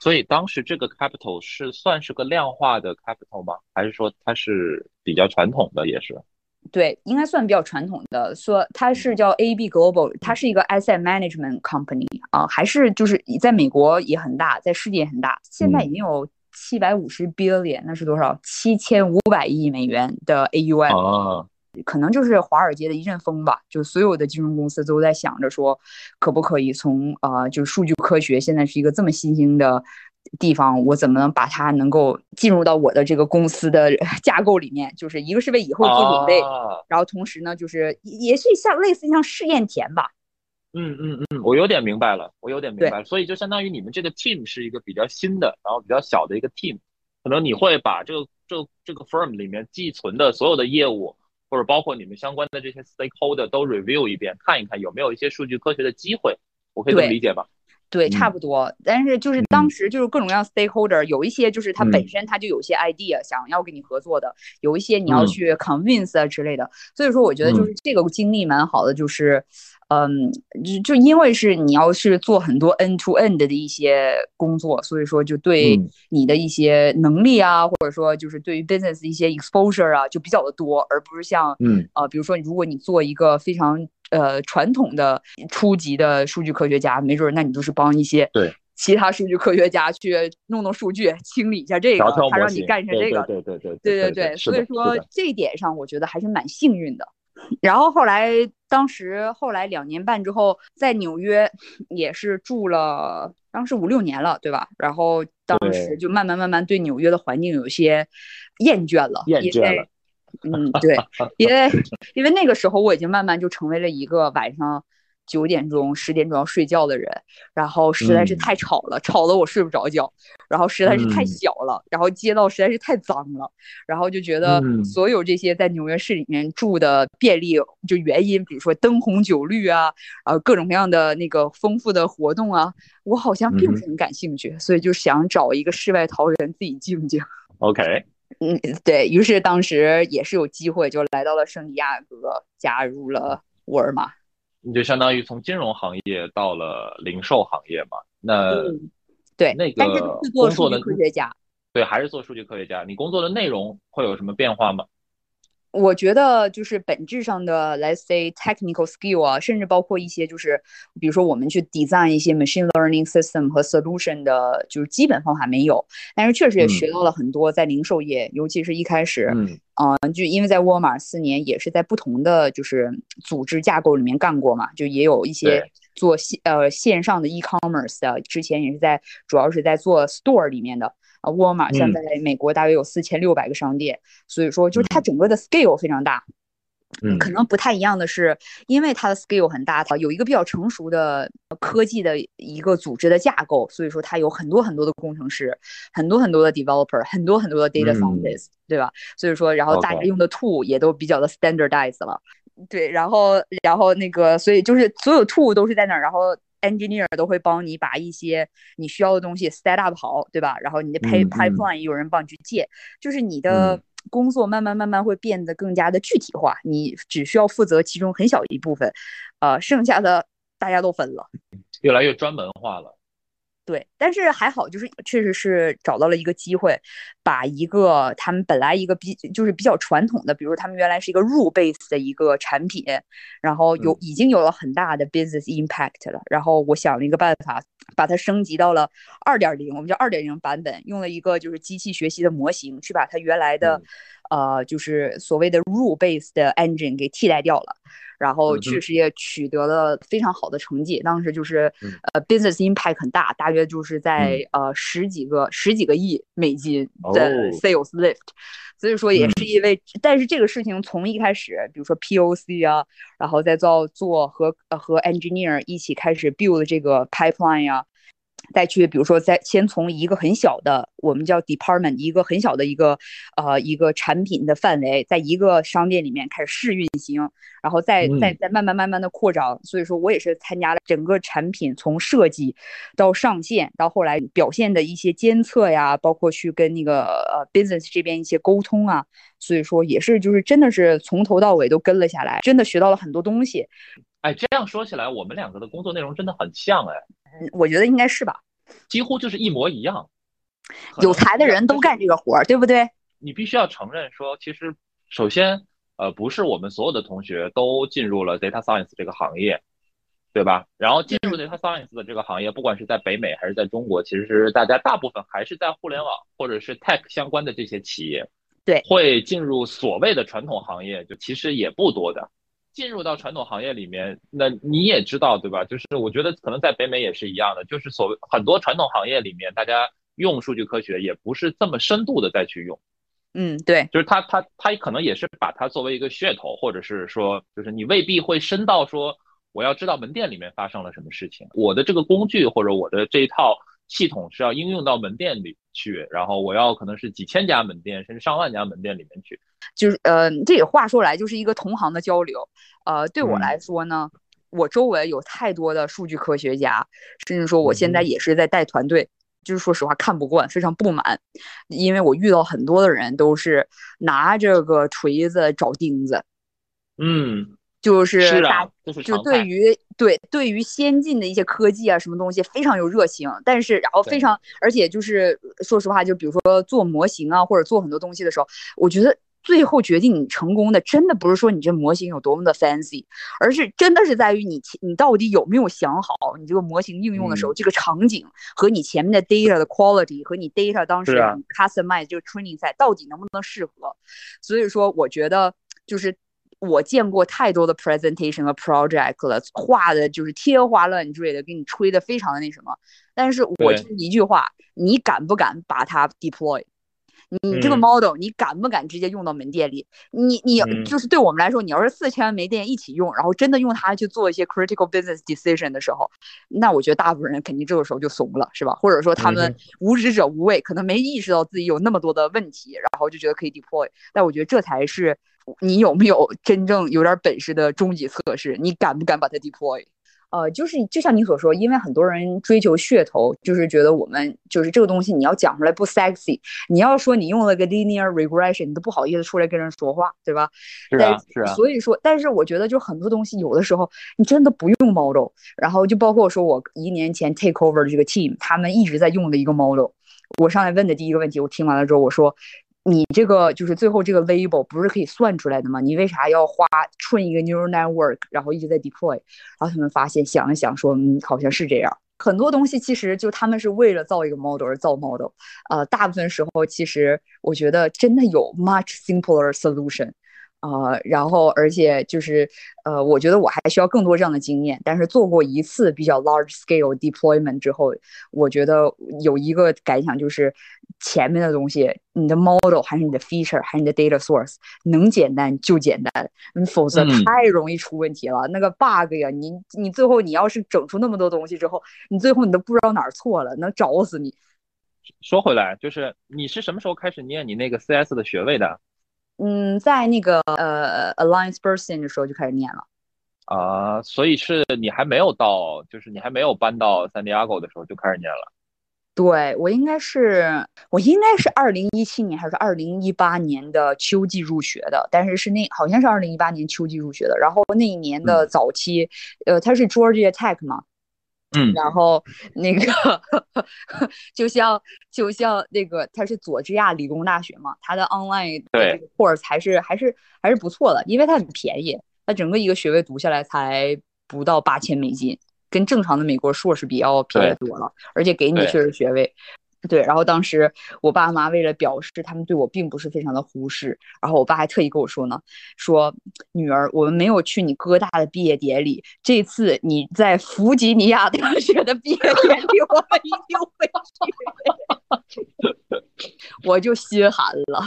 所以当时这个 capital 是算是个量化的 capital 吗？还是说它是比较传统的也是？对，应该算比较传统的。说它是叫 AB Global，它是一个 asset management company 啊，还是就是在美国也很大，在世界也很大。现在已经有七百五十 billion，那是多少？七千五百亿美元的 AUM 啊，可能就是华尔街的一阵风吧。就所有的金融公司都在想着说，可不可以从呃，就是数据科学现在是一个这么新兴的。地方，我怎么能把它能够进入到我的这个公司的 (laughs) 架构里面？就是一个是为以后做准备，然后同时呢，就是也是像类似像试验田吧。嗯嗯嗯，我有点明白了，我有点明白了。所以就相当于你们这个 team 是一个比较新的，然后比较小的一个 team，可能你会把这个这这个 firm 里面寄存的所有的业务，或者包括你们相关的这些 stakeholder 都 review 一遍，看一看有没有一些数据科学的机会。我可以这么理解吧？对，差不多。但是就是当时就是各种各样 stakeholder，有一些就是他本身他就有些 idea 想要跟你合作的，有一些你要去 convince 啊之类的。所以说，我觉得就是这个经历蛮好的，就是，嗯，就就因为是你要是做很多 end to end 的一些工作，所以说就对你的一些能力啊，或者说就是对于 business 一些 exposure 啊，就比较的多，而不是像，嗯，呃，比如说如果你做一个非常。呃，传统的初级的数据科学家，没准那你就是帮一些对其他数据科学家去弄弄数据，清理一下这个，他让你干一下这个，对对对对对对，所以说这一点上，我觉得还是蛮幸运的。然后后来，当时后来两年半之后，在纽约也是住了，当时五六年了，对吧？然后当时就慢慢慢慢对纽约的环境有些厌倦了，厌倦了。嗯，对，(laughs) 因为因为那个时候我已经慢慢就成为了一个晚上九点钟、十点钟要睡觉的人，然后实在是太吵了，吵得我睡不着觉，然后实在是太小了，然后街道实在是太脏了，然后就觉得所有这些在纽约市里面住的便利就原因，比如说灯红酒绿啊，呃各种各样的那个丰富的活动啊，我好像并不是很感兴趣，所以就想找一个世外桃源自己静静。OK。嗯，对于是，当时也是有机会，就来到了圣地亚哥，加入了沃尔玛。你就相当于从金融行业到了零售行业嘛？那对，那个数据科学家，对，还是做数据科学家。你工作的内容会有什么变化吗？我觉得就是本质上的，let's say technical skill 啊，甚至包括一些就是，比如说我们去 design 一些 machine learning system 和 solution 的，就是基本方法没有，但是确实也学到了很多在零售业，尤其是一开始，嗯，呃，就因为在沃尔玛四年也是在不同的就是组织架构里面干过嘛，就也有一些做线呃线上的 e commerce 的，之前也是在主要是在做 store 里面的。啊，沃尔玛现在在美国大约有四千六百个商店，所以说就是它整个的 scale 非常大。嗯，可能不太一样的是，因为它的 scale 很大，它有一个比较成熟的科技的一个组织的架构，所以说它有很多很多的工程师，很多很多的 developer，很多很多的 data scientist，对吧？所以说，然后大家用的 tool 也都比较的 standardized 了。对，然后然后那个，所以就是所有 tool 都是在那儿，然后。Engineer 都会帮你把一些你需要的东西 set up 好，对吧？然后你的 pay pipeline 也有人帮你去借，就是你的工作慢慢慢慢会变得更加的具体化，你只需要负责其中很小一部分，呃，剩下的大家都分了，越来越专门化了。对，但是还好，就是确实是找到了一个机会，把一个他们本来一个比就是比较传统的，比如他们原来是一个 rule base 的一个产品，然后有已经有了很大的 business impact 了，然后我想了一个办法，把它升级到了二点零，我们叫二点零版本，用了一个就是机器学习的模型去把它原来的，呃，就是所谓的 rule based engine 给替代掉了。然后确实也取得了非常好的成绩，当时就是呃，business impact 很大，大约就是在呃十几个十几个亿美金的 sales lift，所以说也是因为，但是这个事情从一开始，比如说 POC 啊，然后再造做和和 engineer 一起开始 build 这个 pipeline 呀。再去，比如说，在先从一个很小的，我们叫 department，一个很小的一个，呃，一个产品的范围，在一个商店里面开始试运行，然后再再再慢慢慢慢的扩张。所以说我也是参加了整个产品从设计到上线，到后来表现的一些监测呀，包括去跟那个呃 business 这边一些沟通啊。所以说也是就是真的是从头到尾都跟了下来，真的学到了很多东西。哎，这样说起来，我们两个的工作内容真的很像哎。嗯，我觉得应该是吧，几乎就是一模一样。有才的人都干这个活儿，对不对？你必须要承认说，其实首先，呃，不是我们所有的同学都进入了 data science 这个行业，对吧？然后进入 data science 的这个行业，不管是在北美还是在中国，其实是大家大部分还是在互联网或者是 tech 相关的这些企业。对，会进入所谓的传统行业，就其实也不多的。进入到传统行业里面，那你也知道，对吧？就是我觉得可能在北美也是一样的，就是所谓很多传统行业里面，大家用数据科学也不是这么深度的再去用。嗯，对，就是他他他可能也是把它作为一个噱头，或者是说，就是你未必会深到说我要知道门店里面发生了什么事情，我的这个工具或者我的这一套系统是要应用到门店里去，然后我要可能是几千家门店甚至上万家门店里面去。就是呃，这也话说来就是一个同行的交流。呃，对我来说呢，我周围有太多的数据科学家，甚至说我现在也是在带团队。就是说实话看不惯，非常不满，因为我遇到很多的人都是拿这个锤子找钉子。嗯，就是大，就对于对对于先进的一些科技啊，什么东西非常有热情，但是然后非常，而且就是说实话，就比如说做模型啊，或者做很多东西的时候，我觉得。最后决定你成功的，真的不是说你这模型有多么的 fancy，而是真的是在于你你到底有没有想好你这个模型应用的时候，这个场景和你前面的 data 的 quality 和你 data 当时 customize 这个 training 赛到底能不能适合。所以说，我觉得就是我见过太多的 presentation 和 project 了，画的就是天花乱坠的，给你吹的非常的那什么。但是我就一句话，你敢不敢把它 deploy？你这个 model，你敢不敢直接用到门店里？你你就是对我们来说，你要是四千万门店一起用，然后真的用它去做一些 critical business decision 的时候，那我觉得大部分人肯定这个时候就怂了，是吧？或者说他们无知者无畏，可能没意识到自己有那么多的问题，然后就觉得可以 deploy。但我觉得这才是你有没有真正有点本事的终极测试，你敢不敢把它 deploy？呃，就是就像你所说，因为很多人追求噱头，就是觉得我们就是这个东西，你要讲出来不 sexy，你要说你用了个 linear regression，你都不好意思出来跟人说话，对吧？是啊，是啊。所以说，但是我觉得就很多东西，有的时候你真的不用 model，然后就包括说我一年前 take over 的这个 team，他们一直在用的一个 model，我上来问的第一个问题，我听完了之后，我说。你这个就是最后这个 label 不是可以算出来的吗？你为啥要花顺一个 neural network，然后一直在 deploy？然后他们发现想了想说，嗯，好像是这样。很多东西其实就他们是为了造一个 model 而造 model，呃，大部分时候其实我觉得真的有 much simpler solution。呃，然后而且就是，呃，我觉得我还需要更多这样的经验。但是做过一次比较 large scale deployment 之后，我觉得有一个感想就是，前面的东西，你的 model 还是你的 feature 还是你的 data source，能简单就简单，否则太容易出问题了。那个 bug 呀，你你最后你要是整出那么多东西之后，你最后你都不知道哪儿错了，能找死你。说回来，就是你是什么时候开始念你那个 CS 的学位的？嗯，在那个呃 Alliance Bursting 的时候就开始念了，啊，所以是你还没有到，就是你还没有搬到 San Diego 的时候就开始念了。对我应该是我应该是二零一七年还是二零一八年的秋季入学的，但是是那好像是二零一八年秋季入学的，然后那一年的早期，呃，他是 Georgia Tech 嘛。嗯，然后那个 (laughs) 就像就像那个，它是佐治亚理工大学嘛，它的 online 对。course 还是还是还是不错的，因为它很便宜，它整个一个学位读下来才不到八千美金，跟正常的美国硕士比要便宜多了，而且给你确实学位。对，然后当时我爸妈为了表示他们对我并不是非常的忽视，然后我爸还特意跟我说呢，说女儿，我们没有去你哥大的毕业典礼，这次你在弗吉尼亚大学的毕业典礼，我们一定会去。我就心寒了。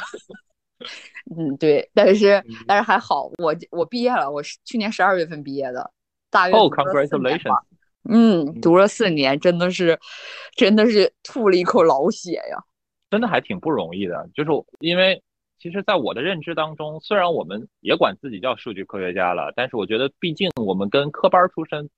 嗯，对，但是但是还好，我我毕业了，我是去年十二月份毕业的，大约。Oh, congratulations. 嗯，读了四年，真的是，真的是吐了一口老血呀！真的还挺不容易的，就是因为其实，在我的认知当中，虽然我们也管自己叫数据科学家了，但是我觉得，毕竟我们跟科班出身，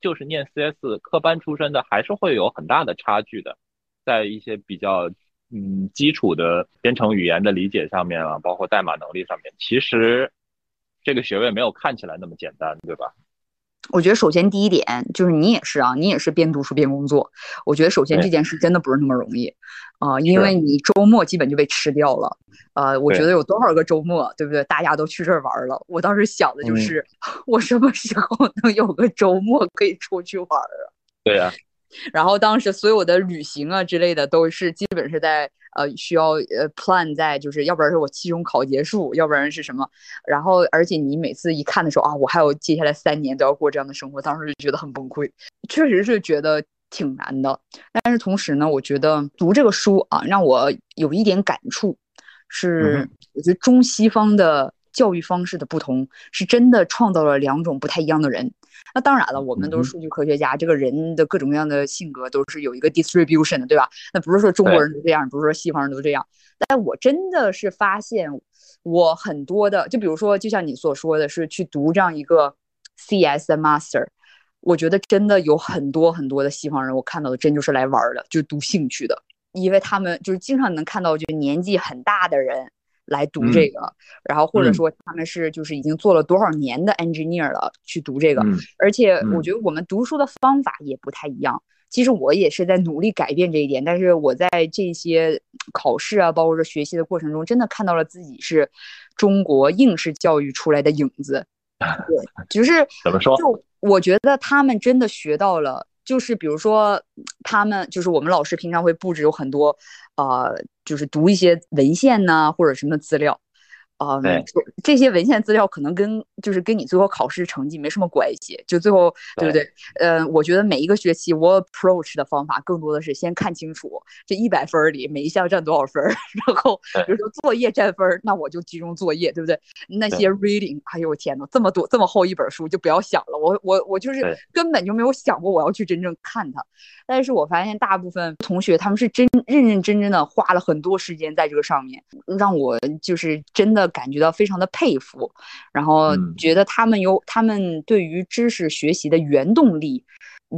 就是念 CS 科班出身的，还是会有很大的差距的，在一些比较嗯基础的编程语言的理解上面啊，包括代码能力上面，其实这个学位没有看起来那么简单，对吧？我觉得首先第一点就是你也是啊，你也是边读书边工作。我觉得首先这件事真的不是那么容易啊，因为你周末基本就被吃掉了。呃，我觉得有多少个周末，对不对？大家都去这儿玩了。我当时想的就是，(laughs) 我什么时候能有个周末可以出去玩啊？对呀。(laughs) 然后当时所有的旅行啊之类的都是基本是在呃需要呃 plan 在就是要不然是我期中考结束，要不然是什么。然后而且你每次一看的时候啊，我还有接下来三年都要过这样的生活，当时就觉得很崩溃，确实是觉得挺难的。但是同时呢，我觉得读这个书啊，让我有一点感触，是我觉得中西方的教育方式的不同，是真的创造了两种不太一样的人。那当然了，我们都是数据科学家，这个人的各种各样的性格都是有一个 distribution 的，对吧？那不是说中国人都这样，不是说西方人都这样。但我真的是发现，我很多的，就比如说，就像你所说的是去读这样一个 CS 的 master，我觉得真的有很多很多的西方人，我看到的真就是来玩的，就读兴趣的，因为他们就是经常能看到，就年纪很大的人。来读这个，然后或者说他们是就是已经做了多少年的 engineer 了去读这个，而且我觉得我们读书的方法也不太一样。其实我也是在努力改变这一点，但是我在这些考试啊，包括说学习的过程中，真的看到了自己是中国应试教育出来的影子。(laughs) 对，就是怎么说？就我觉得他们真的学到了。就是比如说，他们就是我们老师平常会布置有很多，呃，就是读一些文献呐，或者什么资料。啊，这些文献资料可能跟就是跟你最后考试成绩没什么关系，就最后对不对？呃，我觉得每一个学期我 approach 的方法更多的是先看清楚这一百分里每一项占多少分，(laughs) 然后比如说作业占分，那我就集中作业，对不对？那些 reading，哎呦我天呐，这么多这么厚一本书就不要想了，我我我就是根本就没有想过我要去真正看它。但是我发现大部分同学他们是真认认真真的花了很多时间在这个上面，让我就是真的感觉到非常的佩服，然后觉得他们有他们对于知识学习的原动力，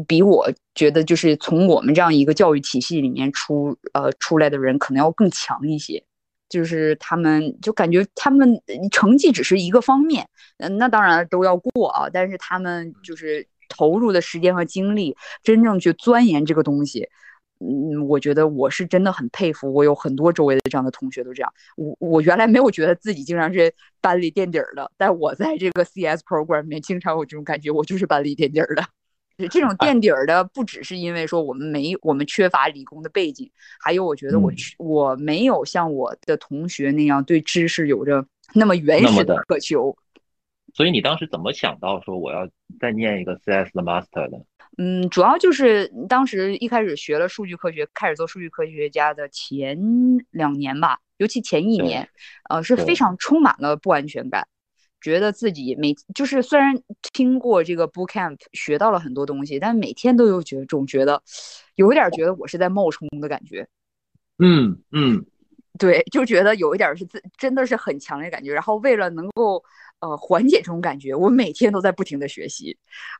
比我觉得就是从我们这样一个教育体系里面出呃出来的人可能要更强一些，就是他们就感觉他们成绩只是一个方面，嗯，那当然都要过啊，但是他们就是。投入的时间和精力，真正去钻研这个东西，嗯，我觉得我是真的很佩服，我有很多周围的这样的同学都这样。我我原来没有觉得自己经常是班里垫底儿的，但我在这个 CS program 里面经常有这种感觉，我就是班里垫底儿的。这种垫底儿的不只是因为说我们没我们缺乏理工的背景，还有我觉得我我没有像我的同学那样对知识有着那么原始的渴求。所以你当时怎么想到说我要再念一个 CS 的 Master 呢？嗯，主要就是当时一开始学了数据科学，开始做数据科学家的前两年吧，尤其前一年，呃，是非常充满了不安全感，觉得自己每就是虽然听过这个 boot camp 学到了很多东西，但每天都有觉总觉得有一点觉得我是在冒充的感觉。嗯嗯，对，就觉得有一点是自真的是很强烈感觉，然后为了能够。呃，缓解这种感觉，我每天都在不停的学习，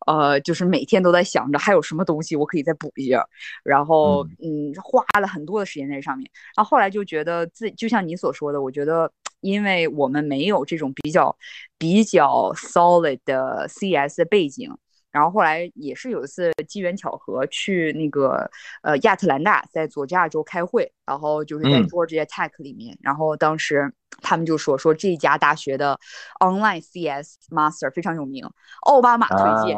呃，就是每天都在想着还有什么东西我可以再补一下，然后嗯，花了很多的时间在上面，然后后来就觉得自就像你所说的，我觉得因为我们没有这种比较比较 solid 的 CS 的背景。然后后来也是有一次机缘巧合去那个呃亚特兰大，在佐治亚州开会，然后就是在 Georgia Tech 里面，然后当时他们就说说这家大学的 Online CS Master 非常有名，奥巴马推荐。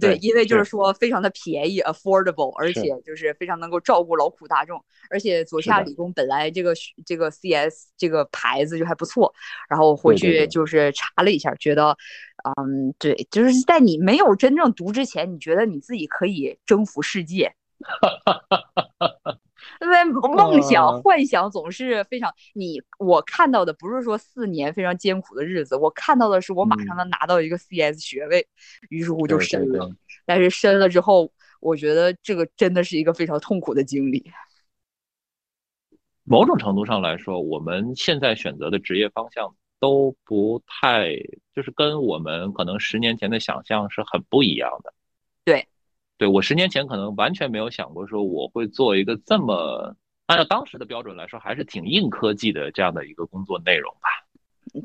对，因为就是说非常的便宜，affordable，而且就是非常能够照顾劳苦大众，而且佐治亚理工本来这个这个 CS 这个牌子就还不错，然后回去就是查了一下，觉得，嗯，对，就是在你没有真正读之前，你觉得你自己可以征服世界。(laughs) 因为梦想、幻想总是非常你我看到的不是说四年非常艰苦的日子，我看到的是我马上能拿到一个 CS 学位，于是乎就申了。但是申了之后，我觉得这个真的是一个非常痛苦的经历。某种程度上来说，我们现在选择的职业方向都不太，就是跟我们可能十年前的想象是很不一样的。对。对我十年前可能完全没有想过说我会做一个这么按照当时的标准来说还是挺硬科技的这样的一个工作内容吧。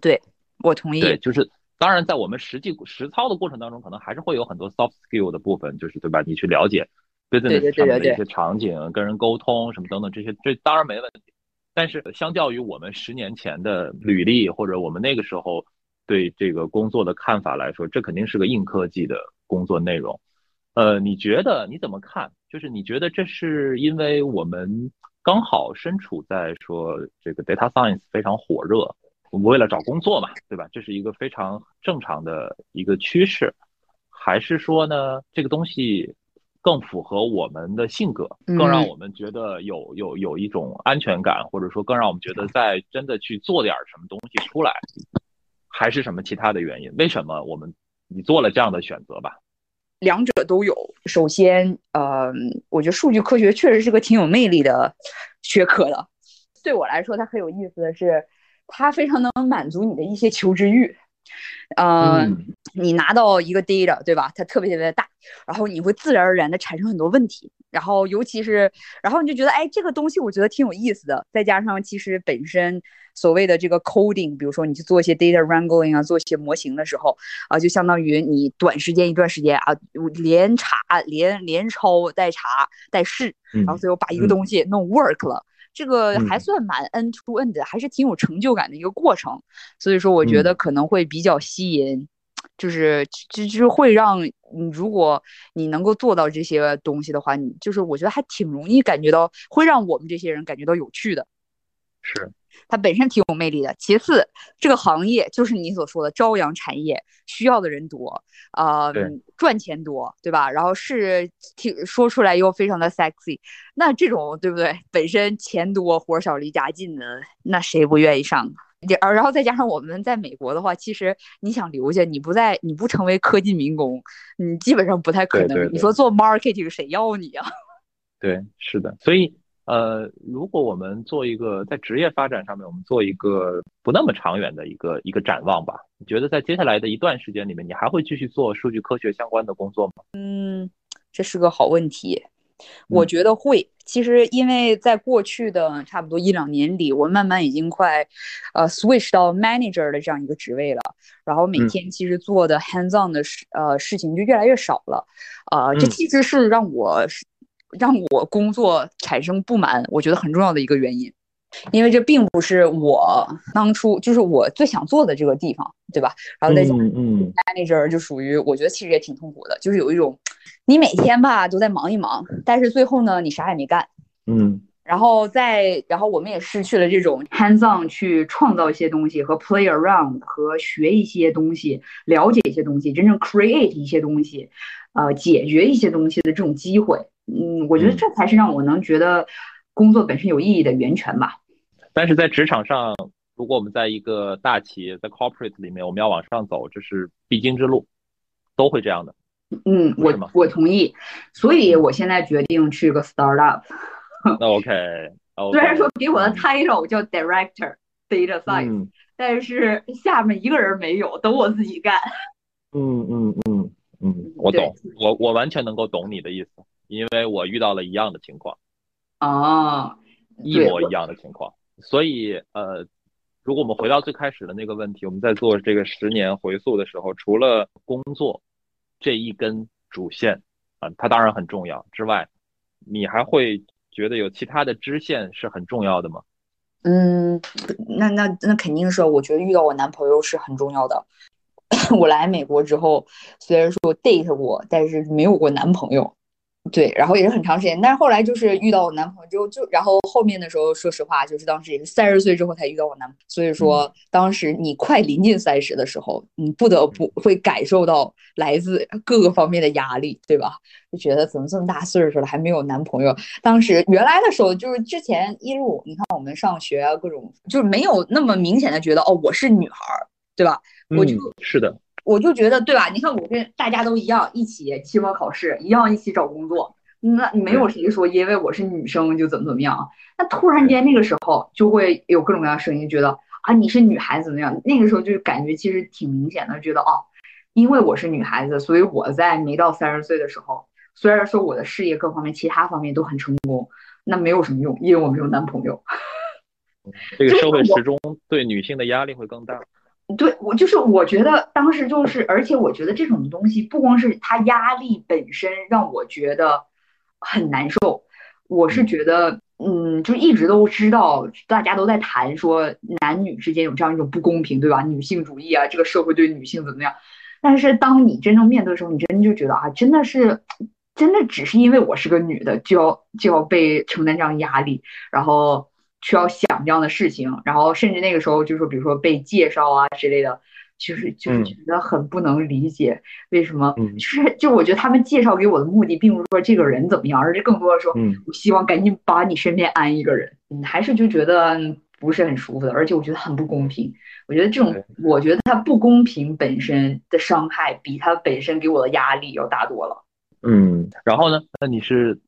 对我同意。对，就是当然在我们实际实操的过程当中，可能还是会有很多 soft skill 的部分，就是对吧？你去了解 business 上面的一些场景、跟人沟通什么等等这些，这当然没问题。但是相较于我们十年前的履历或者我们那个时候对这个工作的看法来说，这肯定是个硬科技的工作内容。呃，你觉得你怎么看？就是你觉得这是因为我们刚好身处在说这个 data science 非常火热，我们为了找工作嘛，对吧？这是一个非常正常的一个趋势，还是说呢，这个东西更符合我们的性格，更让我们觉得有有有一种安全感，或者说更让我们觉得在真的去做点什么东西出来，还是什么其他的原因？为什么我们你做了这样的选择吧？两者都有。首先，呃，我觉得数据科学确实是个挺有魅力的学科的。对我来说，它很有意思的是，它非常能满足你的一些求知欲。嗯，你拿到一个 data，对吧？它特别特别的大，然后你会自然而然的产生很多问题。然后，尤其是，然后你就觉得，哎，这个东西我觉得挺有意思的。再加上，其实本身所谓的这个 coding，比如说你去做一些 data wrangling 啊，做一些模型的时候啊，就相当于你短时间一段时间啊，连查连连抄带查带试，然后最后把一个东西弄 work 了。这个还算蛮 end to end 的，还是挺有成就感的一个过程。所以说，我觉得可能会比较吸引。就是就就是会让你，如果你能够做到这些东西的话，你就是我觉得还挺容易感觉到，会让我们这些人感觉到有趣的。是，它本身挺有魅力的。其次，这个行业就是你所说的朝阳产业，需要的人多，啊，赚钱多，对吧？然后是挺说出来又非常的 sexy，那这种对不对？本身钱多活少离家近的，那谁不愿意上？而然后再加上我们在美国的话，其实你想留下，你不在，你不成为科技民工，你基本上不太可能。你说做 marketing 谁要你啊？(laughs) 对，是的。所以呃，如果我们做一个在职业发展上面，我们做一个不那么长远的一个一个展望吧，你觉得在接下来的一段时间里面，你还会继续做数据科学相关的工作吗？嗯，这是个好问题。我觉得会，其实因为在过去的差不多一两年里，我慢慢已经快，呃，switch 到 manager 的这样一个职位了。然后每天其实做的 hands on 的事，呃，事情就越来越少了。呃，这其实是让我让我工作产生不满，我觉得很重要的一个原因。因为这并不是我当初就是我最想做的这个地方，对吧？然后再讲嗯嗯 manager 就属于我觉得其实也挺痛苦的，就是有一种你每天吧都在忙一忙，但是最后呢你啥也没干，嗯然后再然后我们也失去了这种 hands on 去创造一些东西和 play around 和学一些东西，了解一些东西，真正 create 一些东西，呃，解决一些东西的这种机会。嗯，我觉得嗯这才是让我能觉得工作本身有意义的源泉吧。但是在职场上，如果我们在一个大企业，在 corporate 里面，我们要往上走，这是必经之路，都会这样的。嗯，我我同意，所以我现在决定去个 startup。那 OK，, (laughs) 虽然说给我的 title 叫 director data science，、嗯但是下面一个人没有，都我自己干。嗯嗯嗯嗯，我懂，我我完全能够懂你的意思，因为我遇到了一样的情况，哦，一模一样的情况。所以呃，如果我们回到最开始的那个问题，我们在做这个十年回溯的时候，除了工作这一根主线啊、它当然很重要之外，你还会觉得有其他的支线是很重要的吗？嗯，那那那肯定是，我觉得遇到我男朋友是很重要的。(coughs) 我来美国之后，虽然说 date 过，但是没有过男朋友。对，然后也是很长时间，但是后来就是遇到我男朋友之后，就然后后面的时候，说实话，就是当时也是三十岁之后才遇到我男朋友，所以说当时你快临近三十的时候，你不得不会感受到来自各个方面的压力，对吧？就觉得怎么这么大岁数了还没有男朋友？当时原来的时候，就是之前一路，你看我们上学啊，各种就是没有那么明显的觉得哦，我是女孩儿，对吧？我就嗯、是的，我就觉得，对吧？你看我跟大家都一样，一起期末考试，一样一起找工作，那没有谁说因为我是女生就怎么怎么样。那突然间那个时候就会有各种各样的声音，觉得啊你是女孩子怎么样？那个时候就感觉其实挺明显的，觉得哦，因为我是女孩子，所以我在没到三十岁的时候，虽然说我的事业各方面、其他方面都很成功，那没有什么用，因为我没有男朋友。(laughs) 这个社会始终对女性的压力会更大。对我就是，我觉得当时就是，而且我觉得这种东西不光是它压力本身让我觉得很难受，我是觉得，嗯，就一直都知道大家都在谈说男女之间有这样一种不公平，对吧？女性主义啊，这个社会对女性怎么样？但是当你真正面对的时候，你真的就觉得啊，真的是，真的只是因为我是个女的，就要就要被承担这样压力，然后。需要想这样的事情，然后甚至那个时候就是比如说被介绍啊之类的，就是就是觉得很不能理解为什么，嗯、就是 (laughs) 就我觉得他们介绍给我的目的并不是说这个人怎么样，而是更多的说，嗯，我希望赶紧把你身边安一个人，你，还是就觉得不是很舒服的，而且我觉得很不公平。我觉得这种，我觉得它不公平本身的伤害比它本身给我的压力要大多了。嗯，然后呢？那你是？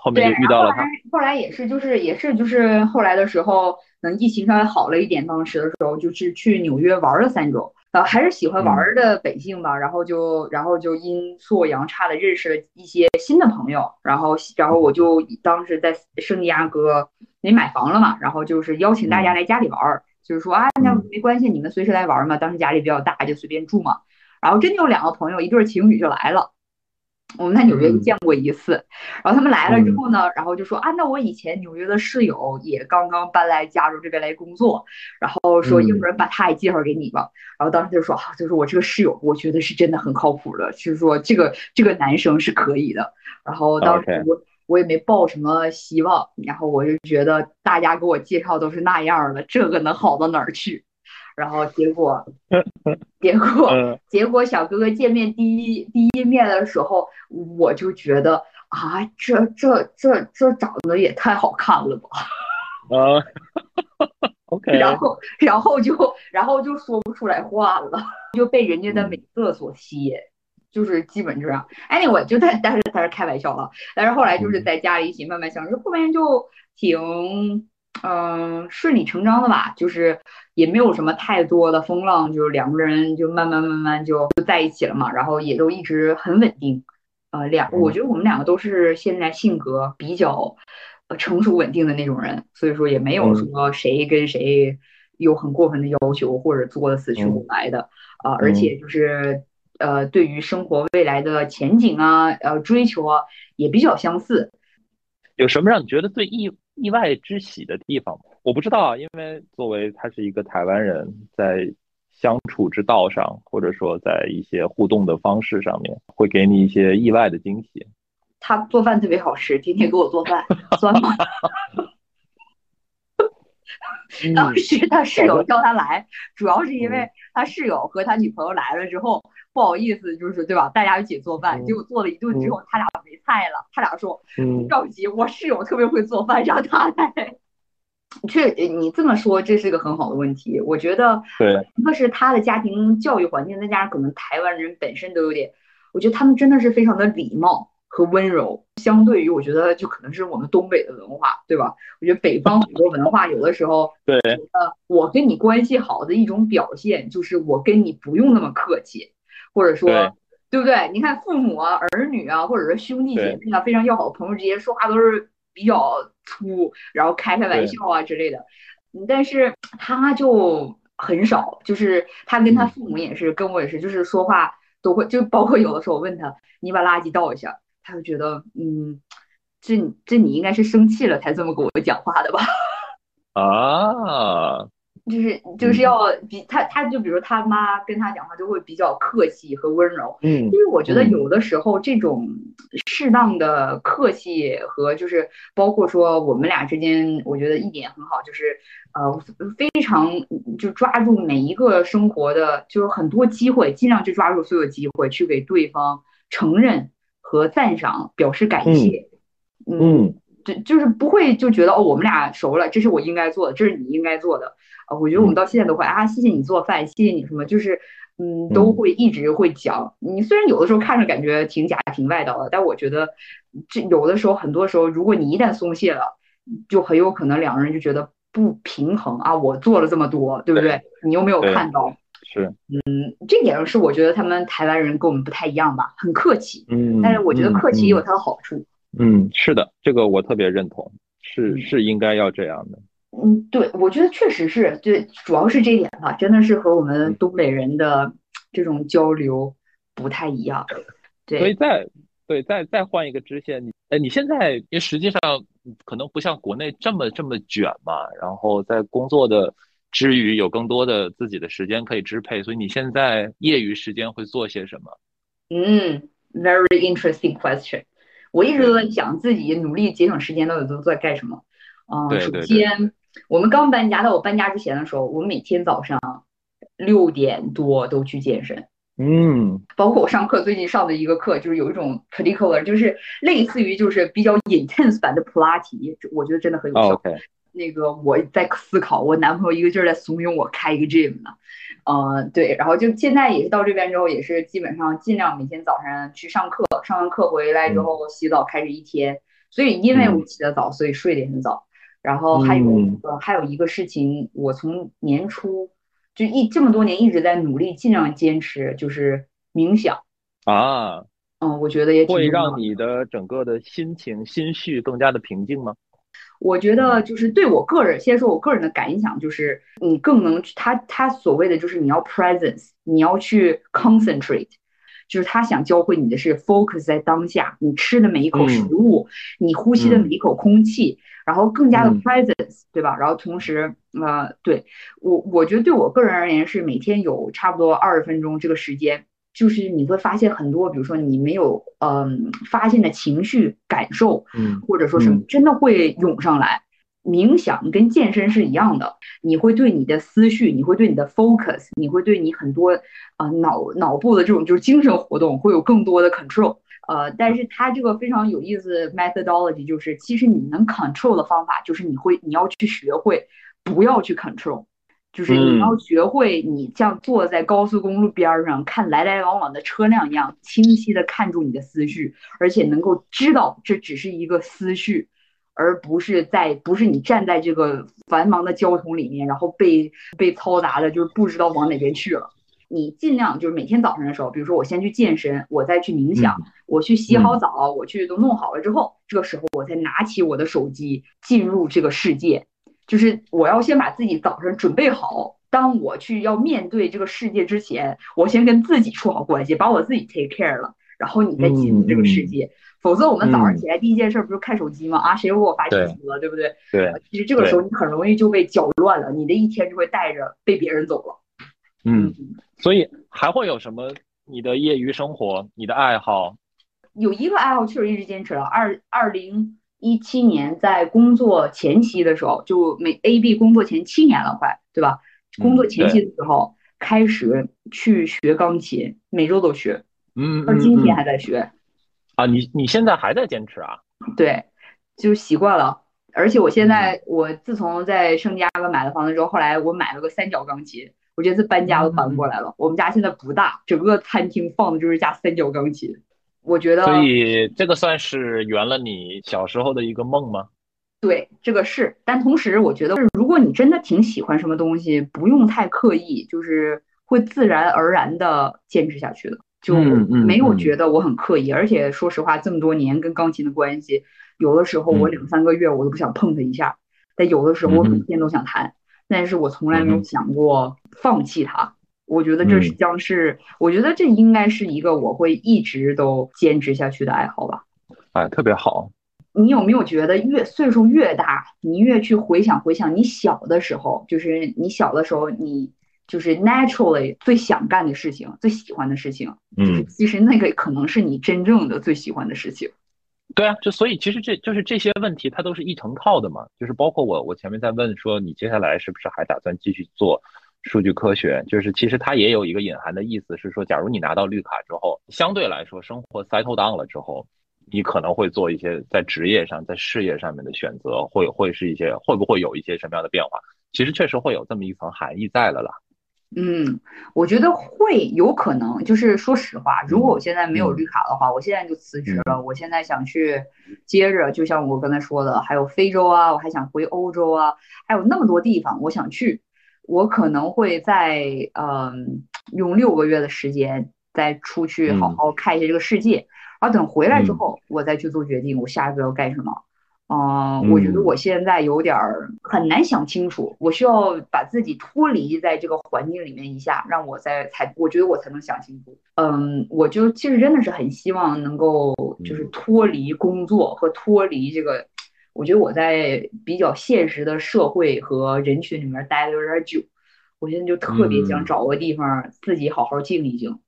后面就遇到了他，后来也是，就是也是，就是后来的时候，等疫情稍微好了一点，当时的时候就是去纽约玩了三周，呃，还是喜欢玩的本性吧，然后就然后就阴错阳差的认识了一些新的朋友，然后然后我就当时在圣地亚哥没买房了嘛，然后就是邀请大家来家里玩，就是说啊，那没关系，你们随时来玩嘛，当时家里比较大，就随便住嘛，然后真的有两个朋友，一对情侣就来了。我们在纽约见过一次，然后他们来了之后呢，然后就说啊，那我以前纽约的室友也刚刚搬来加州这边来工作，然后说要不然把他也介绍给你吧。然后当时就说啊，就是我这个室友，我觉得是真的很靠谱的，就是说这个这个男生是可以的。然后当时我我也没抱什么希望，然后我就觉得大家给我介绍都是那样的，这个能好到哪儿去？然后结果，(laughs) 结果，结果小哥哥见面第一第一面的时候，我就觉得啊，这这这这长得也太好看了吧！(laughs) 啊，OK，(laughs) 然后然后就然后就说不出来话了，就被人家的美色所吸引，就是基本这样。Anyway，就但但是他是开玩笑了，但是后来就是在家里一起慢慢相处，后面就挺。嗯，顺理成章的吧，就是也没有什么太多的风浪，就是两个人就慢慢慢慢就就在一起了嘛，然后也都一直很稳定。呃，两，我觉得我们两个都是现在性格比较呃成熟稳定的那种人，所以说也没有说谁跟谁有很过分的要求或者作的死去活来的啊、呃，而且就是呃，对于生活未来的前景啊，呃，追求啊，也比较相似。有什么让你觉得最意意外之喜的地方？我不知道啊，因为作为他是一个台湾人，在相处之道上，或者说在一些互动的方式上面，会给你一些意外的惊喜。他做饭特别好吃，天天给我做饭，酸吗？(laughs) 当时他室友叫他来，主要是因为他室友和他女朋友来了之后，不好意思，就是对吧？大家一起做饭，结果做了一顿之后，他俩没菜了。他俩说：“不着急，我室友特别会做饭，让他来。(laughs) ”确，你这么说，这是个很好的问题。我觉得，对，一个是他的家庭教育环境，再加上可能台湾人本身都有点，我觉得他们真的是非常的礼貌。和温柔，相对于我觉得就可能是我们东北的文化，对吧？我觉得北方很多文化有的时候，对，呃，我跟你关系好的一种表现就是我跟你不用那么客气，或者说，对不对？你看父母啊、儿女啊，或者是兄弟姐妹啊，非常要好的朋友之间说话都是比较粗，然后开开玩笑啊之类的。但是他就很少，就是他跟他父母也是，跟我也是，就是说话都会，就包括有的时候我问他，你把垃圾倒一下。他就觉得，嗯，这这你应该是生气了才这么跟我讲话的吧？(laughs) 啊，就是就是要比他，他就比如他妈跟他讲话就会比较客气和温柔。嗯，因为我觉得有的时候这种适当的客气和就是包括说我们俩之间，我觉得一点很好，就是呃非常就抓住每一个生活的，就是很多机会，尽量去抓住所有机会去给对方承认。和赞赏表示感谢，嗯，就就是不会就觉得哦，我们俩熟了，这是我应该做的，这是你应该做的啊。我觉得我们到现在都会啊，谢谢你做饭，谢谢你什么，就是嗯，都会一直会讲。你虽然有的时候看着感觉挺假挺外道的，但我觉得这有的时候很多时候，如果你一旦松懈了，就很有可能两个人就觉得不平衡啊。我做了这么多，对不对？你又没有看到。是，嗯，这点上是我觉得他们台湾人跟我们不太一样吧，很客气，嗯，但是我觉得客气也有它的好处，嗯，是的，这个我特别认同，是是应该要这样的，嗯，对，我觉得确实是对，主要是这一点吧，真的是和我们东北人的这种交流不太一样，对，所以再对再再换一个支线，你哎，你现在因为实际上可能不像国内这么这么卷嘛，然后在工作的。之余有更多的自己的时间可以支配，所以你现在业余时间会做些什么？嗯，very interesting question。我一直都在想自己努力节省时间到底都在干什么。嗯，首先我们刚搬家，在我搬家之前的时候，我每天早上六点多都去健身。嗯，包括我上课，最近上的一个课就是有一种 particular，就是类似于就是比较 intense 版的普拉提，我觉得真的很有效。那个我在思考，我男朋友一个劲儿在怂恿我开一个 gym 呢，呃，对，然后就现在也是到这边之后，也是基本上尽量每天早上去上课，上完课回来之后洗澡开始一天。所以因为我起得早，所以睡得也很早。然后还有呃还有一个事情，我从年初就一这么多年一直在努力，尽量坚持，就是冥想啊。嗯，我觉得也会让你的整个的心情心绪更加的平静吗？我觉得就是对我个人，先说我个人的感想，就是你更能他他所谓的就是你要 presence，你要去 concentrate，就是他想教会你的是 focus 在当下，你吃的每一口食物，你呼吸的每一口空气，然后更加的 presence，对吧？然后同时，呃，对我我觉得对我个人而言是每天有差不多二十分钟这个时间。就是你会发现很多，比如说你没有嗯发现的情绪感受，嗯，或者说是真的会涌上来。冥想跟健身是一样的，你会对你的思绪，你会对你的 focus，你会对你很多啊脑脑部的这种就是精神活动会有更多的 control。呃，但是它这个非常有意思 methodology 就是，其实你能 control 的方法就是你会你要去学会不要去 control。就是你要学会，你像坐在高速公路边上看来来往往的车辆一样，清晰的看住你的思绪，而且能够知道这只是一个思绪，而不是在不是你站在这个繁忙的交通里面，然后被被嘈杂的，就是不知道往哪边去了。你尽量就是每天早上的时候，比如说我先去健身，我再去冥想，我去洗好澡，我去都弄好了之后，这个时候我才拿起我的手机进入这个世界。就是我要先把自己早上准备好，当我去要面对这个世界之前，我先跟自己处好关系，把我自己 take care 了，然后你再进入这个世界。否则我们早上起来第一件事不是看手机吗？啊，谁又给我发信息了，对不对？对，其实这个时候你很容易就被搅乱了，你的一天就会带着被别人走了。嗯，所以还会有什么？你的业余生活，你的爱好？有一个爱好确实一直坚持了。二二零一七年在工作前期的时候，就每 A B 工作前七年了，快对吧？工作前期的时候开始去学钢琴，每周都学，嗯，到今天还在学。啊，你你现在还在坚持啊？对，就习惯了。而且我现在，我自从在圣地亚哥买了房子之后，后来我买了个三角钢琴。我这次搬家都搬过来了。我们家现在不大，整个餐厅放的就是架三角钢琴。我觉得，所以这个算是圆了你小时候的一个梦吗？对，这个是。但同时，我觉得，如果你真的挺喜欢什么东西，不用太刻意，就是会自然而然的坚持下去的，就没有觉得我很刻意。而且说实话，这么多年跟钢琴的关系，有的时候我两三个月我都不想碰它一下，但有的时候我每天都想弹。但是我从来没有想过放弃它。我觉得这是将是，我觉得这应该是一个我会一直都坚持下去的爱好吧。哎，特别好。你有没有觉得越岁数越大，你越去回想回想你小的时候，就是你小的时候，你就是 naturally 最想干的事情，最喜欢的事情，嗯，其实那个可能是你真正的最喜欢的事情。对啊，就所以其实这就是这些问题，它都是一成套的嘛。就是包括我，我前面在问说，你接下来是不是还打算继续做数据科学？就是其实它也有一个隐含的意思，是说，假如你拿到绿卡之后，相对来说生活 settle down 了之后，你可能会做一些在职业上、在事业上面的选择，会会是一些会不会有一些什么样的变化？其实确实会有这么一层含义在了啦。嗯，我觉得会有可能。就是说实话，如果我现在没有绿卡的话，我现在就辞职了。我现在想去接着，就像我刚才说的，还有非洲啊，我还想回欧洲啊，还有那么多地方我想去。我可能会在嗯用六个月的时间再出去好好看一下这个世界，然后等回来之后，我再去做决定，我下一步要干什么。嗯，我觉得我现在有点儿很难想清楚，我需要把自己脱离在这个环境里面一下，让我再才，我觉得我才能想清楚。嗯，我就其实真的是很希望能够就是脱离工作和脱离这个，我觉得我在比较现实的社会和人群里面待的有点久，我现在就特别想找个地方自己好好静一静，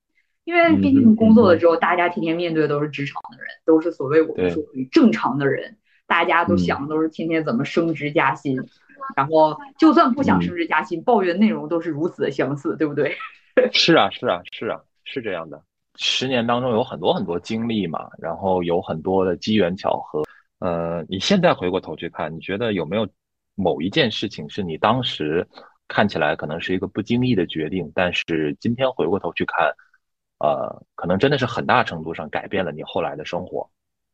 因为毕竟工作了之后，大家天天面对的都是职场的人，都是所谓我们说正常的人。大家都想的都是天天怎么升职加薪，然后就算不想升职加薪，抱怨内容都是如此的相似，对不对？(laughs) 是啊，是啊，是啊，是这样的。十年当中有很多很多经历嘛，然后有很多的机缘巧合。呃，你现在回过头去看，你觉得有没有某一件事情是你当时看起来可能是一个不经意的决定，但是今天回过头去看，呃，可能真的是很大程度上改变了你后来的生活？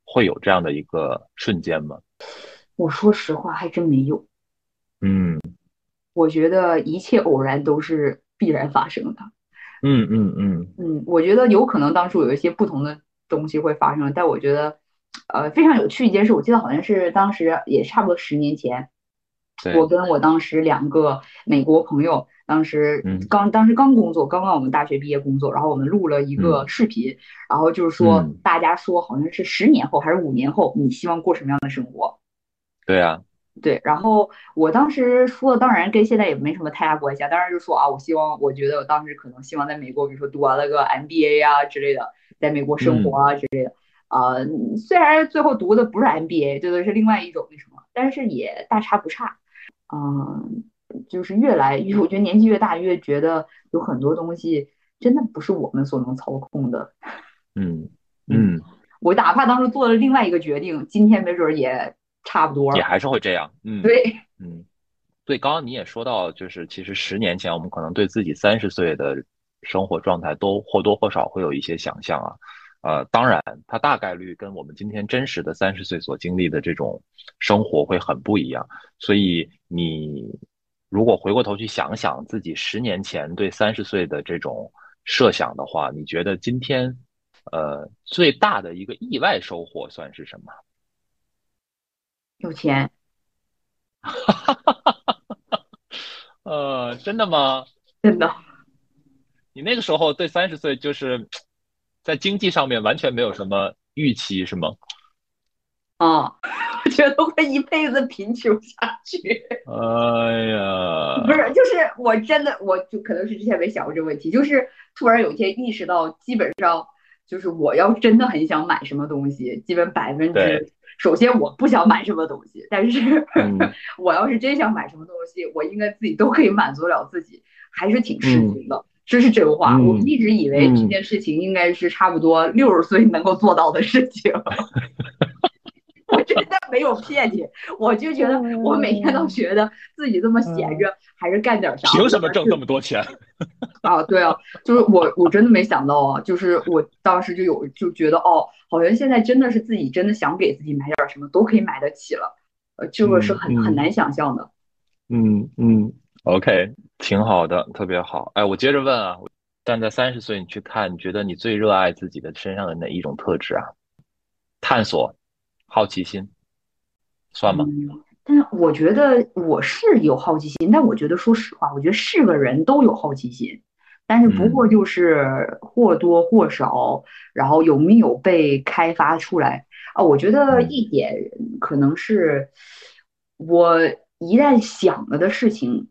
会有这样的一个瞬间吗？我说实话，还真没有。嗯，我觉得一切偶然都是必然发生的。嗯嗯嗯嗯，我觉得有可能当初有一些不同的东西会发生，但我觉得，呃，非常有趣一件事，我记得好像是当时也差不多十年前，我跟我当时两个美国朋友。当时刚当时刚工作，刚刚我们大学毕业工作，然后我们录了一个视频，然后就是说大家说好像是十年后还是五年后，你希望过什么样的生活？对啊，对。然后我当时说的当然跟现在也没什么太大关系啊，当然就说啊，我希望我觉得我当时可能希望在美国，比如说读完了个 MBA 啊之类的，在美国生活啊之类的。啊，虽然最后读的不是 MBA，读的是另外一种那什么，但是也大差不差。嗯。就是越来越，我觉得年纪越大，越觉得有很多东西真的不是我们所能操控的。嗯嗯，我哪怕当时做了另外一个决定，今天没准也差不多，也还是会这样。嗯，对，嗯，对。刚刚你也说到，就是其实十年前我们可能对自己三十岁的生活状态都或多或少会有一些想象啊。呃，当然，它大概率跟我们今天真实的三十岁所经历的这种生活会很不一样。所以你。如果回过头去想想自己十年前对三十岁的这种设想的话，你觉得今天，呃，最大的一个意外收获算是什么？有钱。(laughs) 呃，真的吗？真的。你那个时候对三十岁就是在经济上面完全没有什么预期，是吗？啊，(laughs) 我觉得会一辈子贫穷下去。哎呀，不是，就是我真的，我就可能是之前没想过这个问题，就是突然有一天意识到，基本上就是我要真的很想买什么东西，基本百分之，首先我不想买什么东西，但是嗯 (laughs) 我要是真想买什么东西，我应该自己都可以满足了自己，还是挺吃惊的。这是真话，嗯我一直以为这嗯件事情应该是差不多六十岁能够做到的事情。(laughs) 我真的没有骗你，我就觉得我每天都觉得自己这么闲着，还是干点啥。凭什么挣这么多钱？(laughs) 啊？对啊，就是我我真的没想到啊，就是我当时就有就觉得哦，好像现在真的是自己真的想给自己买点什么都可以买得起了，呃，这个是很很难想象的。嗯嗯，OK，挺好的，特别好。哎，我接着问啊，但在三十岁你去看，你觉得你最热爱自己的身上的哪一种特质啊？探索、好奇心，算吗？嗯，但是我觉得我是有好奇心，但我觉得说实话，我觉得是个人都有好奇心，但是不过就是或多或少，然后有没有被开发出来啊？我觉得一点可能是我一旦想了的事情，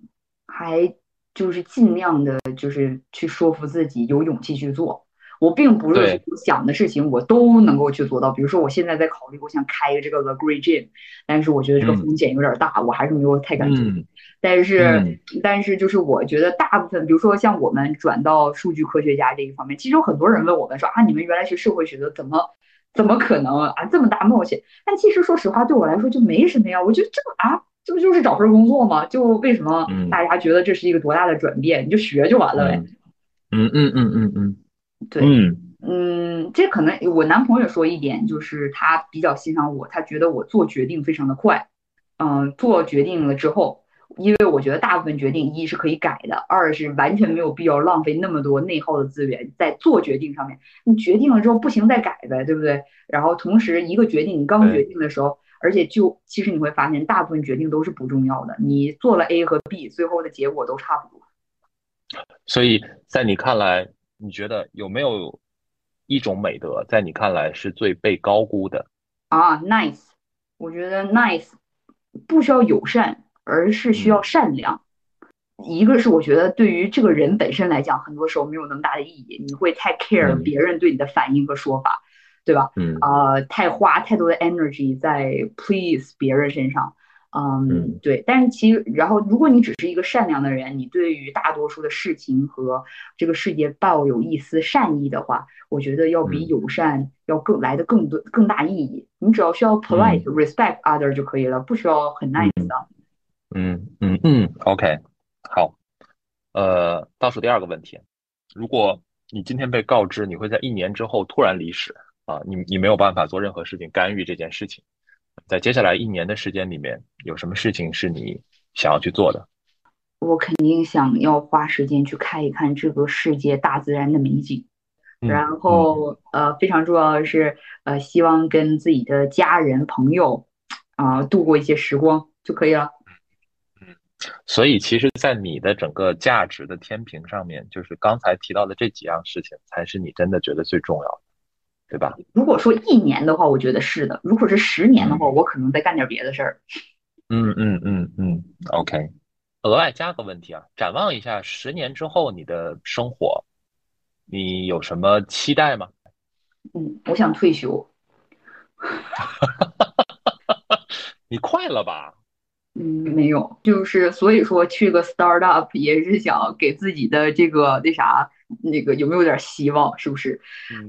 还就是尽量的，就是去说服自己有勇气去做。我并不是我想的事情我都能够去做到，比如说我现在在考虑，我想开这个 The Great Gym，但是我觉得这个嗯风险有点大，我还是没有太敢做。嗯但是，嗯但是就是我觉得大部分，比如说像我们转到数据科学家这一方面，其实有很多人问我们说啊，你们原来学社会学的，怎么怎么可能啊这么大冒险？但其实说实话，对我来说就没什么呀，我觉得这个啊，这不就是找份工作吗？就为什么嗯大家觉得这是一个多大的转变？你就学就完了呗。嗯嗯嗯嗯嗯，对，嗯嗯，这可能我男朋友说一点，就是他比较欣赏我，他觉得我做决定非常的快。嗯，做决定了之后，因为我觉得大部分决定一是可以改的，二是完全没有必要浪费那么多内耗的资源在做决定上面。你决定了之后不行再改呗，对不对？然后同时一个决定你刚决定的时候，而且就其实你会发现大部分决定都是不重要的，你做了 A 和 B，最后的结果都差不多。所以在你看来，你觉得有没有一种美德，在你看来是最被高估的？啊，nice，我觉得 nice 不需要友善，而是需要善良。一个是我觉得对于这个人本身来讲，很多时候没有那么大的意义，你会太 care 嗯别人对你的反应和说法，对吧？嗯呃，太花太多的 energy 在 please 别人身上，嗯嗯，对。但是其实，然后如果你只是一个善良的人，你对于大多数的事情和这个世界抱有一丝善意的话，我觉得要比嗯友善要更来的更多更大意义。你只要需要 polite、respect other 就可以了，不需要很 nice 的。嗯嗯嗯，OK，好，呃，倒数第二个问题，如果你今天被告知你会在一年之后突然离世啊，你你没有办法做任何事情干预这件事情，在接下来一年的时间里面，有什么事情是你想要去做的？我肯定想要花时间去看一看这个世界大自然的美景。嗯然后呃，非常重要的是，呃，希望跟自己的家人朋友啊、度过一些时光就可以了。所以，其实，在你的整个价值的天平上面，就是刚才提到的这几样事情，才是你真的觉得最重要的，对吧？如果说一年的话，我觉得是的；如果是十年的话，我可能再干点别的事儿。嗯嗯嗯嗯，OK。额外加个问题啊，展望一下十年之后你的生活，你有什么期待吗？嗯，我想退休。(laughs) 你快了吧？嗯，没有，就是所以说去个 startup 也是想给自己的这个那啥，那个有没有点希望，是不是？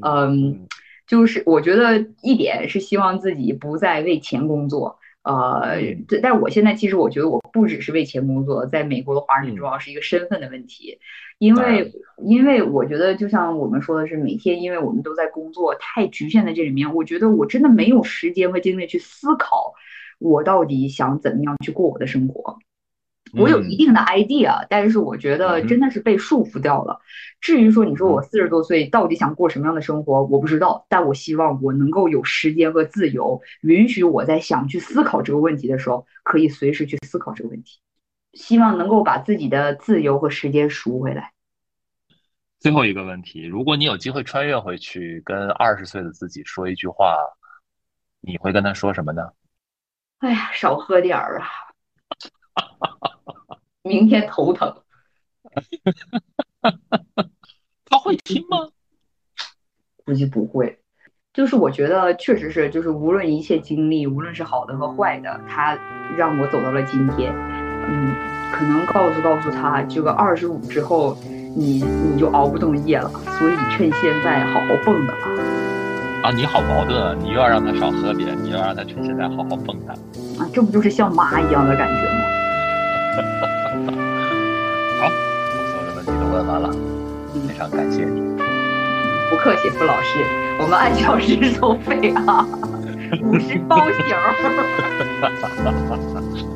嗯，就是我觉得一点是希望自己不再为钱工作，呃，对但我现在其实我觉得我不只是为钱工作，在美国的华人很重要是一个身份的问题，因为因为我觉得就像我们说的是每天，因为我们都在工作，太局限在这里面，我觉得我真的没有时间和精力去思考我到底想怎么样去过我的生活。我有一定的 idea，但是我觉得真的是被束缚掉了。至于说你说我四十多岁到底想过什么样的生活，我不知道。但我希望我能够有时间和自由，允许我在想去思考这个问题的时候，可以随时去思考这个问题。希望能够把自己的自由和时间赎回来。最后一个问题，如果你有机会穿越回去，跟二十岁的自己说一句话，你会跟他说什么呢？哎呀，少喝点儿啊，(laughs) 明天头疼。(laughs) 他会听吗？估计不会。就是我觉得确实是，就是无论一切经历，无论是好的和坏的，他让我走到了今天。嗯，可能告诉告诉他，这个二十五之后，你你就熬不动夜了，所以趁现在好好蹦跶吧。啊，你好矛盾啊！你又要让他少喝点，你又要让他趁现在好好蹦跶。啊，这不就是像妈一样的感觉吗？(laughs) 好，我所有的问题都问完了，非常感谢你。不客气，傅老师，我们按小时收费啊，(laughs) 五十包醒。(laughs)